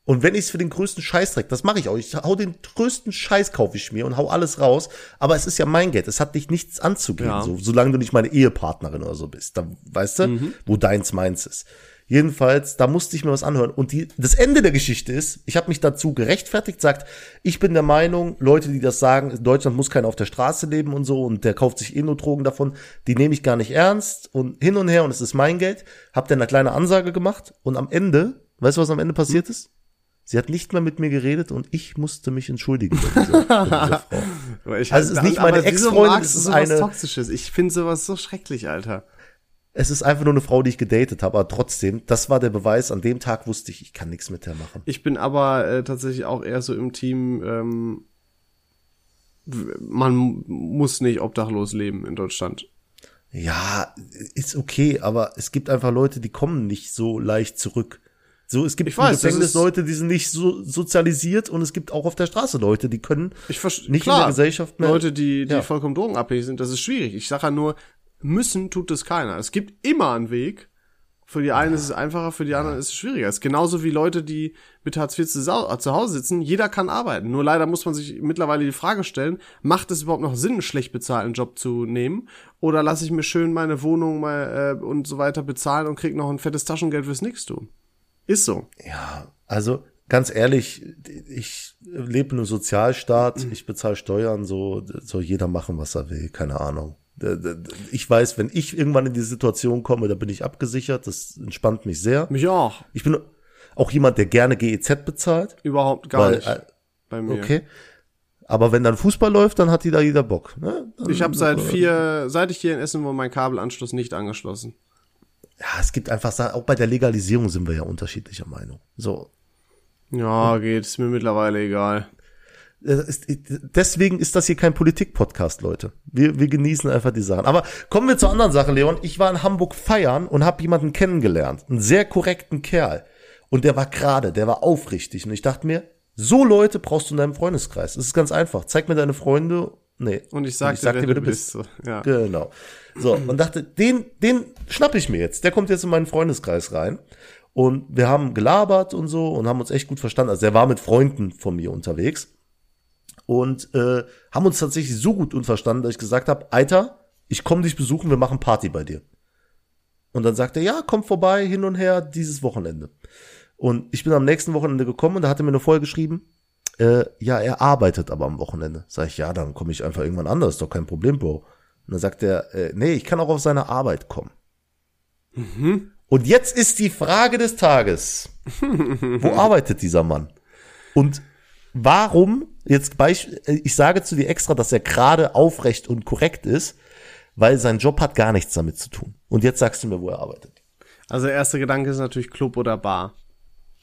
Und wenn ich es für den größten Scheiß trägt, das mache ich auch. Ich hau den größten Scheiß kaufe ich mir und hau alles raus. Aber es ist ja mein Geld. Es hat dich nichts anzugehen, Ja. so, solange du nicht meine Ehepartnerin oder so bist. Da, weißt du, Mhm. wo deins meins ist. Jedenfalls, da musste ich mir was anhören. Und die, das Ende der Geschichte ist, ich habe mich dazu gerechtfertigt, sagt, ich bin der Meinung, Leute, die das sagen, Deutschland muss keiner auf der Straße leben und so und der kauft sich eh nur Drogen davon, die nehme ich gar nicht ernst und hin und her und es ist mein Geld. Hab dann eine kleine Ansage gemacht und am Ende, weißt du, was am Ende passiert ist? Sie hat nicht mehr mit mir geredet und ich musste mich entschuldigen bei dieser, bei dieser Also es ist nicht aber meine Ex-Freundin, es ist eine- Toxisches. Ich finde sowas so schrecklich, Alter. Es ist einfach nur eine Frau, die ich gedatet habe, aber trotzdem, das war der Beweis. An dem Tag wusste ich, ich kann nichts mit der machen. Ich bin aber äh, tatsächlich auch eher so im Team, ähm, man muss nicht obdachlos leben in Deutschland. Ja, ist okay, aber es gibt einfach Leute, die kommen nicht so leicht zurück. So, es gibt Ich weiß, im Gefängnis Leute, die sind nicht so sozialisiert und es gibt auch auf der Straße Leute, die können Ich verstehe. nicht in der Gesellschaft mehr. Leute, die, die Ja. vollkommen drogenabhängig sind, das ist schwierig. Ich sage ja nur, müssen tut es keiner. Es gibt immer einen Weg. Für die einen ist es einfacher, für die anderen ist es schwieriger. Es ist genauso wie Leute, die mit Hartz IV zu, äh, zu Hause sitzen. Jeder kann arbeiten. Nur leider muss man sich mittlerweile die Frage stellen, macht es überhaupt noch Sinn, einen schlecht bezahlten Job zu nehmen? Oder lasse ich mir schön meine Wohnung mal äh, und so weiter bezahlen und krieg noch ein fettes Taschengeld fürs Nix-Tun? Ist so. Ja, also ganz ehrlich, ich lebe in einem Sozialstaat, Mhm. ich bezahle Steuern, so soll jeder machen, was er will, keine Ahnung. Ich weiß, wenn ich irgendwann in die Situation komme, da bin ich abgesichert, das entspannt mich sehr. Mich auch. Ich bin auch jemand, der gerne GEZ bezahlt. Überhaupt gar Weil, nicht. äh, bei mir. Okay. Aber wenn dann Fußball läuft, dann hat da jeder Bock. Ne? Dann, Ich habe seit vier, seit ich hier in Essen wohne, meinen Kabelanschluss nicht angeschlossen. Ja, es gibt einfach auch bei der Legalisierung sind wir ja unterschiedlicher Meinung. So. Ja, geht, ist mir mittlerweile egal. Deswegen ist das hier kein Politik-Podcast, Leute. Wir, wir genießen einfach die Sachen. Aber kommen wir zur anderen Sache, Leon. Ich war in Hamburg feiern und habe jemanden kennengelernt. Einen sehr korrekten Kerl. Und der war gerade, der war aufrichtig. Und ich dachte mir, so Leute brauchst du in deinem Freundeskreis. Es ist ganz einfach. Zeig mir deine Freunde. Nee. Und ich sag, dir, wer du bist. Ja. Genau. So, und dachte, den, den schnapp ich mir jetzt. Der kommt jetzt in meinen Freundeskreis rein. Und wir haben gelabert und so und haben uns echt gut verstanden. Also der war mit Freunden von mir unterwegs. Und äh, haben uns tatsächlich so gut unverstanden, dass ich gesagt habe, Alter, ich komme dich besuchen, wir machen Party bei dir. Und dann sagte er, ja, komm vorbei, hin und her, dieses Wochenende. Und ich bin am nächsten Wochenende gekommen und da hat er mir eine Folge geschrieben, äh, ja, er arbeitet aber am Wochenende. Sag ich, ja, dann komme ich einfach irgendwann anders, ist doch kein Problem, Bro. Und dann sagt er, äh, nee, ich kann auch auf seine Arbeit kommen. Und jetzt ist die Frage des Tages. Wo arbeitet dieser Mann? Und warum, jetzt Beisp ich sage zu dir extra, dass er gerade aufrecht und korrekt ist, weil sein Job hat gar nichts damit zu tun. Und jetzt sagst du mir, wo er arbeitet. Also erster Gedanke ist natürlich Club oder Bar.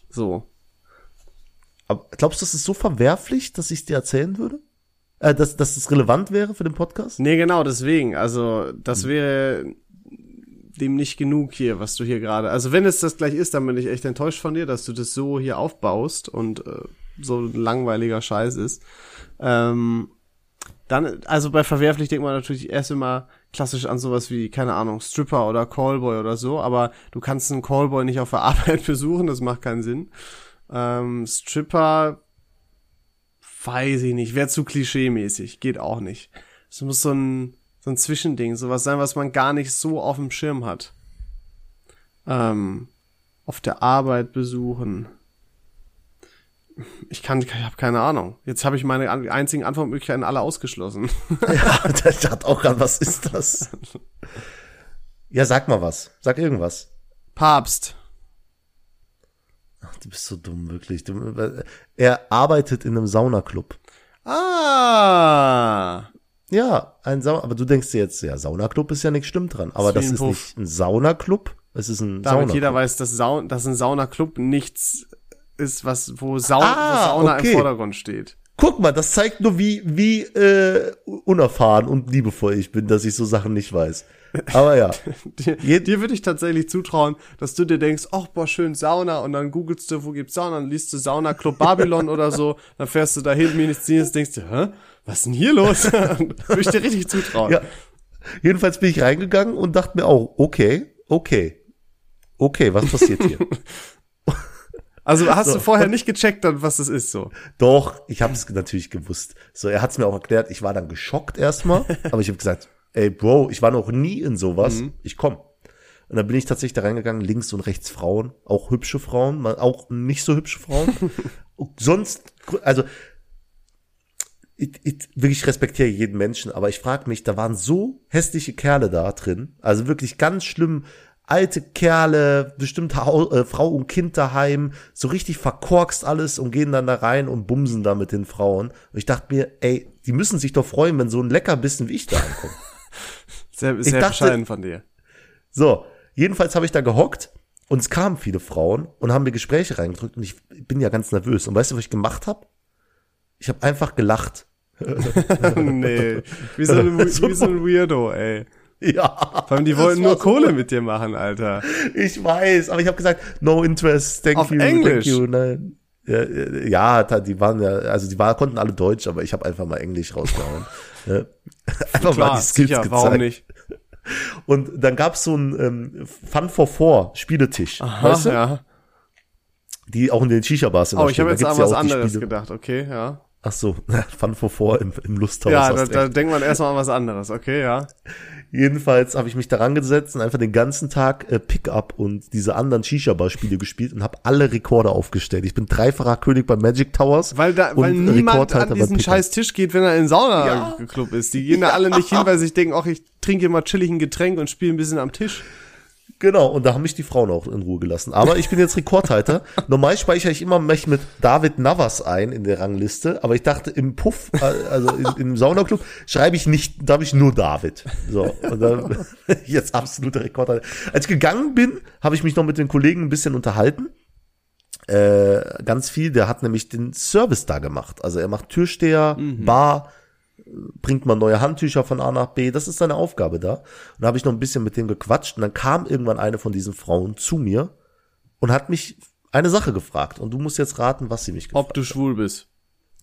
So. Aber glaubst du, das ist so verwerflich, dass ich es dir erzählen würde? Äh, dass, dass es relevant wäre für den Podcast? Nee, genau, deswegen. Also, das wäre dem nicht genug hier, was du hier gerade. Also, wenn es das gleich ist, dann bin ich echt enttäuscht von dir, dass du das so hier aufbaust und äh, so langweiliger Scheiß ist. Ähm, dann, also bei verwerflich denkt man natürlich erst immer klassisch an sowas wie, keine Ahnung, Stripper oder Callboy oder so, aber du kannst einen Callboy nicht auf der Arbeit besuchen, das macht keinen Sinn. Ähm, Stripper, weiß ich nicht, wäre zu klischee-mäßig, geht auch nicht. Es muss so ein, so ein Zwischending, sowas sein, was man gar nicht so auf dem Schirm hat. Ähm, auf der Arbeit besuchen. Ich kann, ich habe keine Ahnung. Jetzt habe ich meine einzigen Antwortmöglichkeiten alle ausgeschlossen. ja, der dachte auch gerade, was ist das? Ja, sag mal was. Sag irgendwas. Papst. Ach, du bist so dumm, wirklich. Du, er arbeitet in einem Saunaclub. Ah. Ja, ein Sau aber du denkst dir jetzt, ja, Saunaclub ist ja nichts stimmt dran. Aber Das ist das ist nicht ein Saunaclub, es ist ein Damit Saunaclub. jeder weiß, dass, Saun dass ein Saunaclub nichts ist, was, wo, Sau Ah, wo Sauna okay. im Vordergrund steht. Guck mal, das zeigt nur, wie, wie äh, unerfahren und liebevoll ich bin, dass ich so Sachen nicht weiß. Aber ja. Dir, dir würde ich tatsächlich zutrauen, dass du dir denkst, ach, boah, schön Sauna, und dann googelst du, wo gibt's Sauna, dann liest du Sauna Club Babylon oder so, dann fährst du dahin, medizinisch, denkst du, hä, was ist denn hier los? würde ich dir richtig zutrauen. Ja. Jedenfalls bin ich reingegangen und dachte mir auch, okay, okay, okay, was passiert hier? Also hast So, du vorher nicht gecheckt, dann, was das ist so. Doch, ich habe es natürlich gewusst. So, er hat es mir auch erklärt. Ich war dann geschockt erstmal, aber ich habe gesagt, ey Bro, ich war noch nie in sowas. Ich komm. Und dann bin ich tatsächlich da reingegangen, links und rechts Frauen, auch hübsche Frauen, auch nicht so hübsche Frauen. Sonst, also ich, ich wirklich respektiere jeden Menschen, aber ich frage mich, da waren so hässliche Kerle da drin, also wirklich ganz schlimm, alte Kerle, bestimmt äh, Frau und Kind daheim, so richtig verkorkst alles und gehen dann da rein und bumsen da mit den Frauen. Und ich dachte mir, ey, die müssen sich doch freuen, wenn so ein Leckerbissen wie ich da ankommt. Sehr, sehr dachte- bescheiden von dir. So, jedenfalls habe ich da gehockt und es kamen viele Frauen und haben mir Gespräche reingedrückt und ich bin ja ganz nervös. Und weißt du, was ich gemacht habe? Ich habe einfach gelacht. nee, wie so, ein, wie so ein Weirdo, ey. Ja. Vor allem, die wollten nur so- Kohle mit dir machen, Alter. Ich weiß, aber ich habe gesagt, no interest, thank Auf you, Englisch? thank you. Nein. Ja, ja, die waren ja, also die war, konnten alle Deutsch, aber ich habe einfach mal Englisch rausgehauen. Ja. einfach Klar, mal die Skills sicher, gezeigt. warum nicht? Und dann gab's so ein ähm, Fun for Four Spieletisch, Aha, weißt du? ja. Die auch in den Shisha-Bars immer Oh, ich habe jetzt an was anderes Spiele- gedacht, okay, ja. Ach so, Fun for Four im, im Lusthaus. Ja, da, da denkt man erstmal an was anderes, okay, ja. Jedenfalls habe ich mich daran gesetzt und einfach den ganzen Tag äh, Pickup und diese anderen Shisha-Bar-Spiele gespielt und habe alle Rekorde aufgestellt. Ich bin dreifacher König bei Magic Towers. Weil da, und weil niemand an diesen scheiß Tisch geht, wenn er in Sauna-Club ist. Die gehen da alle nicht hin, weil sie sich denken, ach, ich trinke hier mal chillig ein Getränk und spiele ein bisschen am Tisch. Genau, und da haben mich die Frauen auch in Ruhe gelassen. Aber ich bin jetzt Rekordhalter. Normal speichere ich immer mich mit David Navas ein in der Rangliste, aber ich dachte im Puff, äh, also im Saunaclub, schreibe ich nicht, da habe ich nur David. So, und dann jetzt absoluter Rekordhalter. Als ich gegangen bin, habe ich mich noch mit den Kollegen ein bisschen unterhalten. Äh, ganz viel, der hat nämlich den Service da gemacht. Also er macht Türsteher, Bar, bringt mal neue Handtücher von A nach B. Das ist seine Aufgabe da. Und da habe ich noch ein bisschen mit dem gequatscht und dann kam irgendwann eine von diesen Frauen zu mir und hat mich eine Sache gefragt. Und du musst jetzt raten, was sie mich gefragt Ob du schwul bist. hat.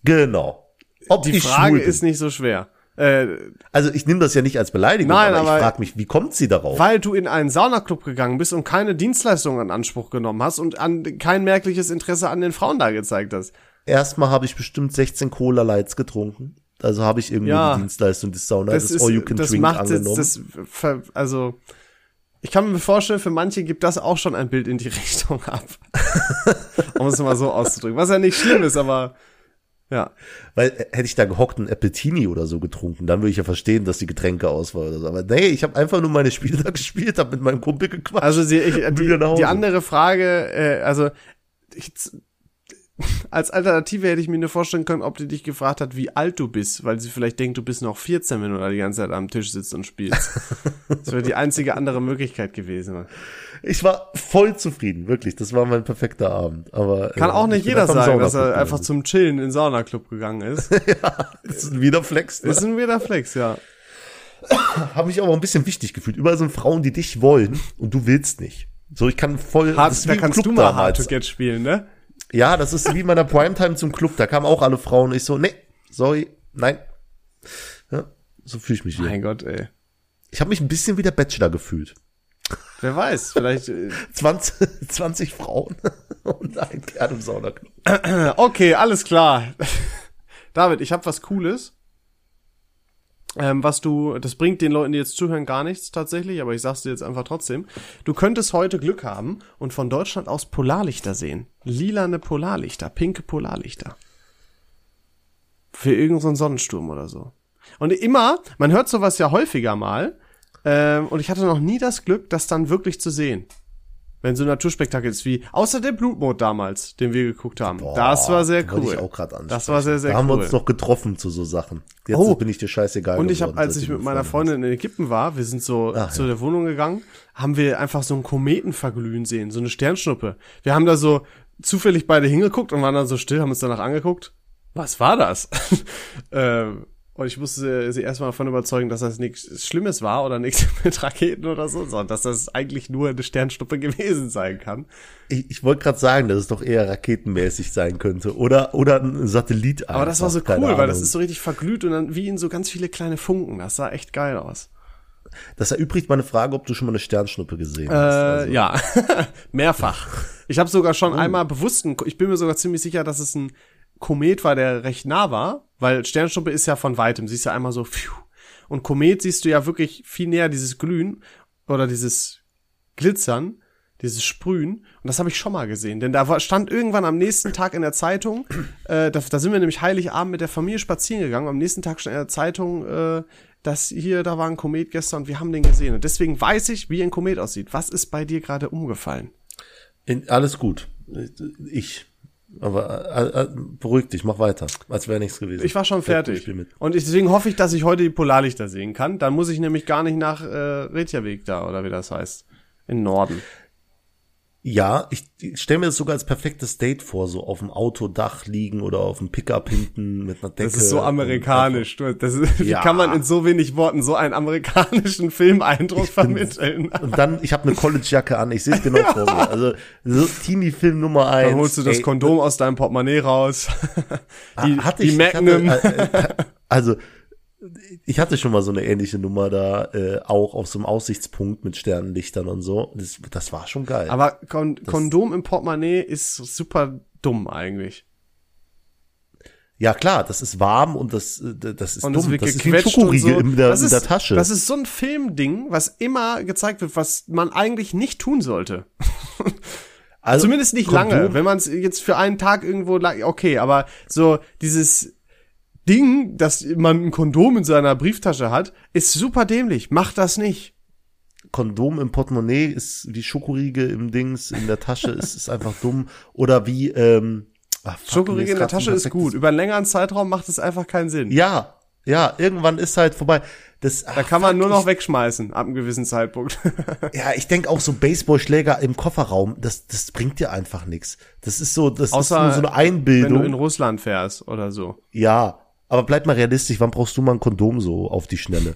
Genau. Ob Die ich Frage schwul bin. ist nicht so schwer. Äh, Also ich nehme das ja nicht als Beleidigung, Nein, aber, aber- ich frage mich, wie kommt sie darauf? weil du in einen Saunaclub gegangen bist und keine Dienstleistungen in Anspruch genommen hast und an, kein merkliches Interesse an den Frauen da gezeigt hast. Erstmal habe ich bestimmt 16 Cola Lights getrunken. Also habe ich irgendwie Ja. die Dienstleistung des Sauna, Das des ist, All You Can das Drink macht angenommen. das, ver- also, ich kann mir vorstellen, für manche gibt das auch schon ein Bild in die Richtung ab. um es mal so auszudrücken. Was ja nicht schlimm ist, aber, ja. Weil äh, hätte ich da gehockt und Appletini oder so getrunken, dann würde ich ja verstehen, dass die Getränke aus waren oder so. Aber nee, ich habe einfach nur meine Spiele da gespielt, habe mit meinem Kumpel gequatscht. Also sie, ich, die, die andere Frage, äh, also ich, als Alternative hätte ich mir nur vorstellen können, ob die dich gefragt hat, wie alt du bist, weil sie vielleicht denkt, du bist noch 14, wenn du da die ganze Zeit am Tisch sitzt und spielst. das wäre die einzige andere Möglichkeit gewesen. Ich war voll zufrieden, wirklich. Das war mein perfekter Abend. Aber Kann äh, auch nicht jeder sagen, dass er einfach zum Chillen in den Saunaclub gegangen ist. Das ist wieder Flex. Ne? Ist ein weirder Flex, ja. Habe mich aber ein bisschen wichtig gefühlt. Überall sind Frauen, die dich wollen und du willst nicht. So, ich kann voll. Hard, da kannst Club du mal Hard damals. to Get spielen, ne? Ja, das ist wie in meiner Primetime zum Club. Da kamen auch alle Frauen. Ich so, nee, sorry, nein. Ja, so fühle ich mich wieder. Mein Gott, ey. Ich habe mich ein bisschen wie der Bachelor gefühlt. Wer weiß, vielleicht. äh, 20, 20 Frauen und ein Kerl im Saunaclub. Okay, alles klar. David, ich habe was Cooles. Ähm, was du, das bringt den Leuten, die jetzt zuhören, gar nichts tatsächlich, aber ich sag's dir jetzt einfach trotzdem. Du könntest heute Glück haben und von Deutschland aus Polarlichter sehen. Lilane Polarlichter, pinke Polarlichter. Für irgendeinen Sonnensturm oder so. Und immer, man hört sowas ja häufiger mal, ähm, und ich hatte noch nie das Glück, das dann wirklich zu sehen. Wenn so ein Naturspektakel ist wie, außer der Blutmond damals, den wir geguckt haben. das war sehr cool. Ich auch grad das war sehr, sehr Da haben cool. wir uns noch getroffen zu so Sachen. Jetzt Oh. bin ich dir scheißegal Und ich habe, als ich mit meiner Freundin in Ägypten war, wir sind so Ach, zu ja. der Wohnung gegangen, haben wir einfach so einen Kometen verglühen sehen, so eine Sternschnuppe. Wir haben da so zufällig beide hingeguckt und waren dann so still, haben uns danach angeguckt. Was war das? ähm, und ich musste sie erstmal davon überzeugen, dass das nichts Schlimmes war oder nichts mit Raketen oder so, sondern dass das eigentlich nur eine Sternschnuppe gewesen sein kann. Ich, ich wollte gerade sagen, dass es doch eher raketenmäßig sein könnte. Oder, oder ein Satellit Aber das war so einfach, cool, keine weil das Ahnung. ist so richtig verglüht und dann wie in so ganz viele kleine Funken. Das sah echt geil aus. Das erübrigt meine Frage, ob du schon mal eine Sternschnuppe gesehen hast. Also, Äh, ja, mehrfach. Ich habe sogar schon einmal bewusst, ich bin mir sogar ziemlich sicher, dass es ein Komet war, der recht nah war, weil Sternschnuppe ist ja von weitem, siehst du einmal so, pfiuh. und Komet siehst du ja wirklich viel näher dieses Glühen oder dieses Glitzern, dieses Sprühen. Und das habe ich schon mal gesehen, denn da stand irgendwann am nächsten Tag in der Zeitung, äh, da, da sind wir nämlich Heiligabend mit der Familie spazieren gegangen. Am nächsten Tag stand in der Zeitung, äh, dass hier, da war ein Komet gestern und wir haben den gesehen. Und deswegen weiß ich, wie ein Komet aussieht. Was ist bei dir gerade umgefallen? In, alles gut. Ich. Aber äh, äh, beruhig dich, mach weiter. Als wäre nichts gewesen. Ich war schon fertig. Und ich, deswegen hoffe ich, dass ich heute die Polarlichter sehen kann. Dann muss ich nämlich gar nicht nach äh, Reykjavik da, oder wie das heißt. In Norden. Ja, ich, ich stelle mir das sogar als perfektes Date vor, so auf dem Autodach liegen oder auf dem Pickup hinten mit einer Decke. Das ist so amerikanisch. Das ist, Wie Ja. kann man in so wenig Worten so einen amerikanischen Filmeindruck vermitteln? Und dann, ich habe eine Collegejacke an, ich sehe es genau vor mir. Also so Teenie-Film Nummer eins. Dann holst du das Ey, Kondom aus deinem Portemonnaie raus. die, hatte die ich, Magnum. Ich hatte, äh, äh, also ich hatte schon mal so eine ähnliche Nummer da, äh, auch auf so einem Aussichtspunkt mit Sternenlichtern und so. Das, das war schon geil. Aber Kon Kondom im Portemonnaie ist super dumm eigentlich. ja klar, das ist warm und das, äh, das ist Und dumm. wird das ist wie Schokoriegel so. in, der, das in ist, der Tasche. Das ist so ein Filmding, was immer gezeigt wird, was man eigentlich nicht tun sollte. also, Zumindest nicht Kondom- lange. Wenn man es jetzt für einen Tag irgendwo, okay, aber so dieses Ding, dass man ein Kondom in seiner Brieftasche hat, ist super dämlich. Macht das nicht. Kondom im Portemonnaie ist wie Schokoriegel im Dings in der Tasche, ist, ist einfach dumm. Oder wie, ähm, ah, fuck, Schokoriegel in der Tasche ist gut. Über einen längeren Zeitraum macht es einfach keinen Sinn. Ja, ja, irgendwann ist halt vorbei. Das, Da kann man nur noch wegschmeißen, ab einem gewissen Zeitpunkt. Ja, ich denk auch so Baseballschläger im Kofferraum, das, das bringt dir einfach nichts. Das ist so, das Außer, ist nur so eine Wenn Einbildung. du in Russland fährst oder so. ja, aber bleib mal realistisch, wann brauchst du mal ein Kondom so auf die Schnelle?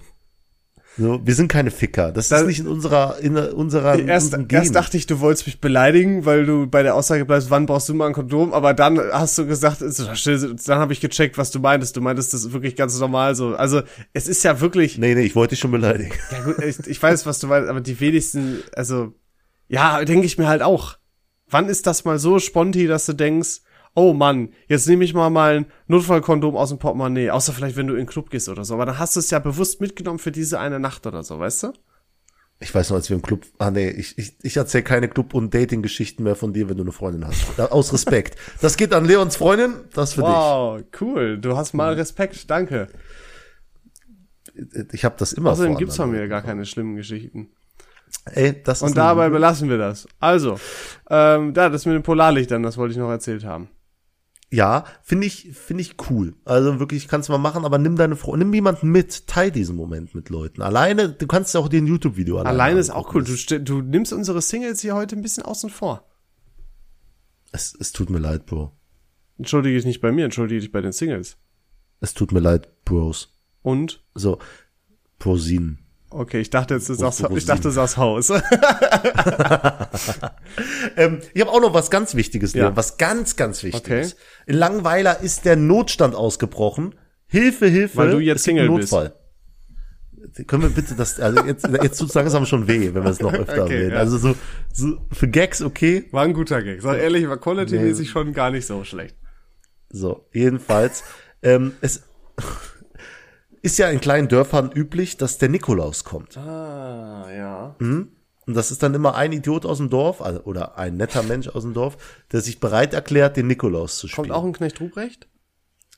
So, wir sind keine Ficker. Das, Das- ist nicht in unserer, in unserer, in Erst, Gen. erst dachte ich, du wolltest mich beleidigen, weil du bei der Aussage bleibst, wann brauchst du mal ein Kondom, aber dann hast du gesagt, dann habe ich gecheckt, was du meintest. Du meintest das ist wirklich ganz normal so. Also es ist ja wirklich, nee, nee, ich wollte dich schon beleidigen. ja gut, ich, ich weiß, was du meinst, aber die wenigsten, also ja, denke ich mir halt auch. Wann ist das mal so sponti, dass du denkst, oh Mann, jetzt nehme ich mal mal ein Notfallkondom aus dem Portemonnaie, außer vielleicht, wenn du in den Club gehst oder so, aber dann hast du es ja bewusst mitgenommen für diese eine Nacht oder so, weißt du? Ich weiß noch, als wir im Club, ah nee, ich, ich, ich erzähl keine Club- und Dating-Geschichten mehr von dir, wenn du eine Freundin hast. Aus Respekt. Das geht an Leons Freundin, das für Wow, cool, du hast mal Respekt, danke. dich. Ich habe das immer Außerdem gibt's von mir gar keine schlimmen Geschichten. Ey, das ist Und dabei belassen wir das. Also, ähm, da, das mit den Polarlichtern, das wollte ich noch erzählt haben. Ja, finde ich, finde ich cool. Also wirklich, kannst du mal machen, aber nimm deine Frau, nimm jemanden mit, teil diesen Moment mit Leuten. Alleine, du kannst ja auch dir ein YouTube-Video alleine Alleine ist auch cool. Du, du nimmst unsere Singles hier heute ein bisschen außen vor. Es, es tut mir leid, Bro. Entschuldige dich nicht bei mir, entschuldige dich bei den Singles. Es tut mir leid, Bros. Und? So, Prosinen. Okay, ich dachte jetzt, du sagst, ich dachte, du sagst Haus. Ähm, ich habe auch noch was ganz Wichtiges, Ja. Was ganz, ganz Wichtiges. Okay. In Langweiler ist der Notstand ausgebrochen. Hilfe, Hilfe. Weil du jetzt Single bist. Notfall. Können wir bitte das, also jetzt, jetzt tut's langsam schon weh, wenn wir es noch öfter Okay, erwähnen. ja. Also so, so, für Gags okay, War ein guter Gag. Sag ehrlich, war quality-mäßig schon gar nicht so schlecht. So, jedenfalls, ähm, es ist ja in kleinen Dörfern üblich, dass der Nikolaus kommt. Ah, ja. Und das ist dann immer ein Idiot aus dem Dorf, also, oder ein netter Mensch aus dem Dorf, der sich bereit erklärt, den Nikolaus zu spielen. Kommt auch ein Knecht Ruprecht?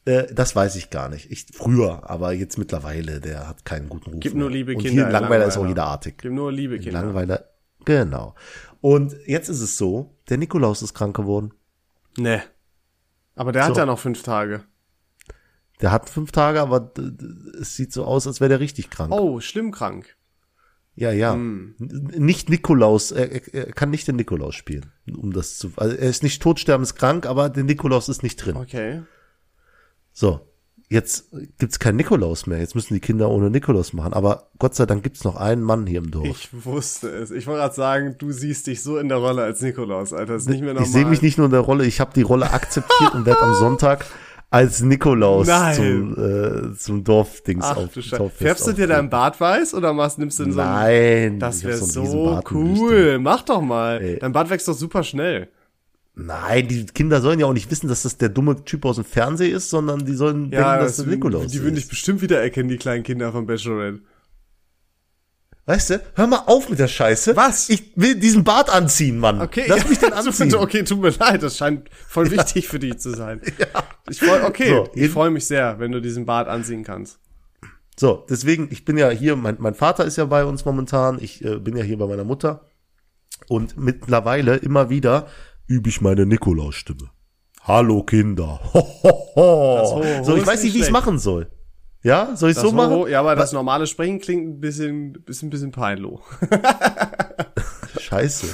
äh, das weiß ich gar nicht. Ich, früher, aber jetzt mittlerweile, der hat keinen guten Ruf. Mehr. nur liebe Und Kinder hier in in Langweiler ist auch Langweiler. jeder artig. Gibt nur liebe Kinder. Langweiler, genau. Und jetzt ist es so, der Nikolaus ist krank geworden. Nee. Aber der hat So. ja noch fünf Tage. Der hat fünf Tage, aber es sieht so aus, als wäre der richtig krank. Oh, schlimm krank. Ja, ja. Hm. Nicht Nikolaus, er, er- er kann nicht den Nikolaus spielen, um das zu. Also er ist nicht todsterbenskrank, aber der Nikolaus ist nicht drin. Okay. So, jetzt gibt's keinen Nikolaus mehr. Jetzt müssen die Kinder ohne Nikolaus machen. Aber Gott sei Dank gibt's noch einen Mann hier im Dorf. Ich wusste es. Ich wollte gerade sagen, du siehst dich so in der Rolle als Nikolaus, Alter. Das ist nicht mehr normal. Ich sehe mich nicht nur in der Rolle, ich habe die Rolle akzeptiert und werde am Sonntag als Nikolaus Nein. zum, äh, zum Dorfdings Ach auf du Färbst du dir dein Bart weiß oder machst, nimmst du in so einen Nein. Das wäre so so cool. Mach doch mal. Ey. Dein Bart wächst doch super schnell. Nein, die Kinder sollen ja auch nicht wissen, dass das der dumme Typ aus dem Fernsehen ist, sondern die sollen denken, dass das Nikolaus die würden dich ist. bestimmt wiedererkennen, die kleinen Kinder von Bachelorette. Weißt du, hör mal auf mit der Scheiße. Was? Ich will diesen Bart anziehen, Mann. Okay, Lass ja, mich den anziehen. Okay, tut mir leid, das scheint voll wichtig für dich zu sein. Ich freu, okay, So, ich freue mich sehr, wenn du diesen Bart anziehen kannst. So, deswegen, ich bin ja hier, mein, mein Vater ist ja bei uns momentan, ich äh, bin ja hier bei meiner Mutter und mittlerweile immer wieder übe ich meine Nikolausstimme. Hallo Kinder. Ho, ho, ho. So, ich weiß nicht wie ich es machen soll. Ja, soll ich Das so Ho- machen? Ja, aber das normale Sprechen klingt ein bisschen, ist ein bisschen peinlich. Scheiße.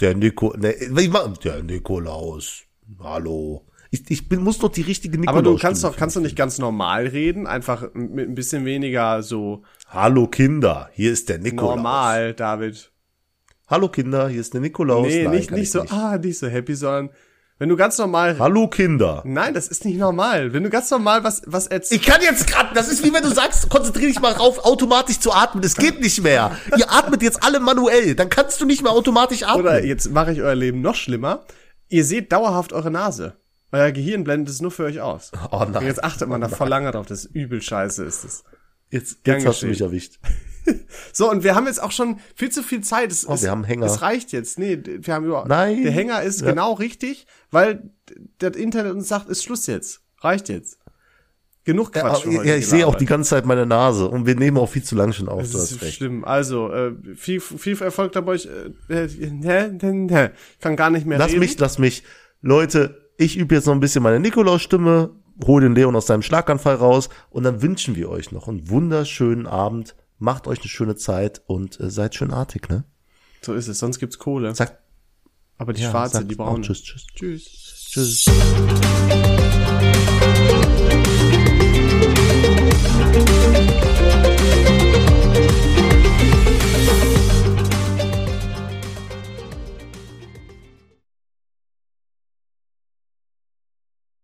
Der Nico, ne, ich mach, der Nikolaus. Hallo. Ich, ich bin, muss doch die richtige Nikolaus. Aber du kannst doch, kannst du nicht ganz normal reden, einfach mit ein bisschen weniger so Hallo Kinder, hier ist der Nikolaus. normal, David. Hallo Kinder, hier ist der Nikolaus. Nee, Nein, nicht, nicht ich so, ah, nicht so happy, sondern wenn du ganz normal, Hallo Kinder. nein, das ist nicht normal. Wenn du ganz normal was, was erzählst, Ich kann jetzt gerade, das ist wie wenn du sagst, konzentrier dich mal drauf, automatisch zu atmen. Das geht nicht mehr. Ihr atmet jetzt alle manuell, dann kannst du nicht mehr automatisch atmen. oder jetzt mache ich euer Leben noch schlimmer. Ihr seht dauerhaft eure Nase. Euer Gehirn blendet es nur für euch aus. Oh nein. Und jetzt achtet man da voll lange drauf, das ist übel scheiße ist es. jetzt jetzt hast du mich erwischt. So, und wir haben jetzt auch schon viel zu viel Zeit. Es, Oh, es, wir haben Hänger. Es reicht jetzt. Nee, wir haben über, Nein. der Hänger ist Ja. genau richtig, weil das Internet uns sagt, ist Schluss jetzt. Reicht jetzt. Genug Ja, Quatsch ja, heute. ich sehe auch die ganze Zeit meine Nase und wir nehmen auch viel zu lang schon auf. Das ist recht. schlimm. Also, äh, viel, viel Erfolg dabei. Ich, äh, äh, ne, ne, ne. kann gar nicht mehr Lass reden. mich, lass mich. Leute, ich übe jetzt noch ein bisschen meine Nikolaus-Stimme, hol den Leon aus seinem Schlaganfall raus und dann wünschen wir euch noch einen wunderschönen Abend. Macht euch eine schöne Zeit und äh, seid schön artig, ne? So ist es, sonst gibt's Kohle. Sagt, Aber die ja, schwarze, sagt die braune. Tschüss, tschüss. Tschüss. Tschüss.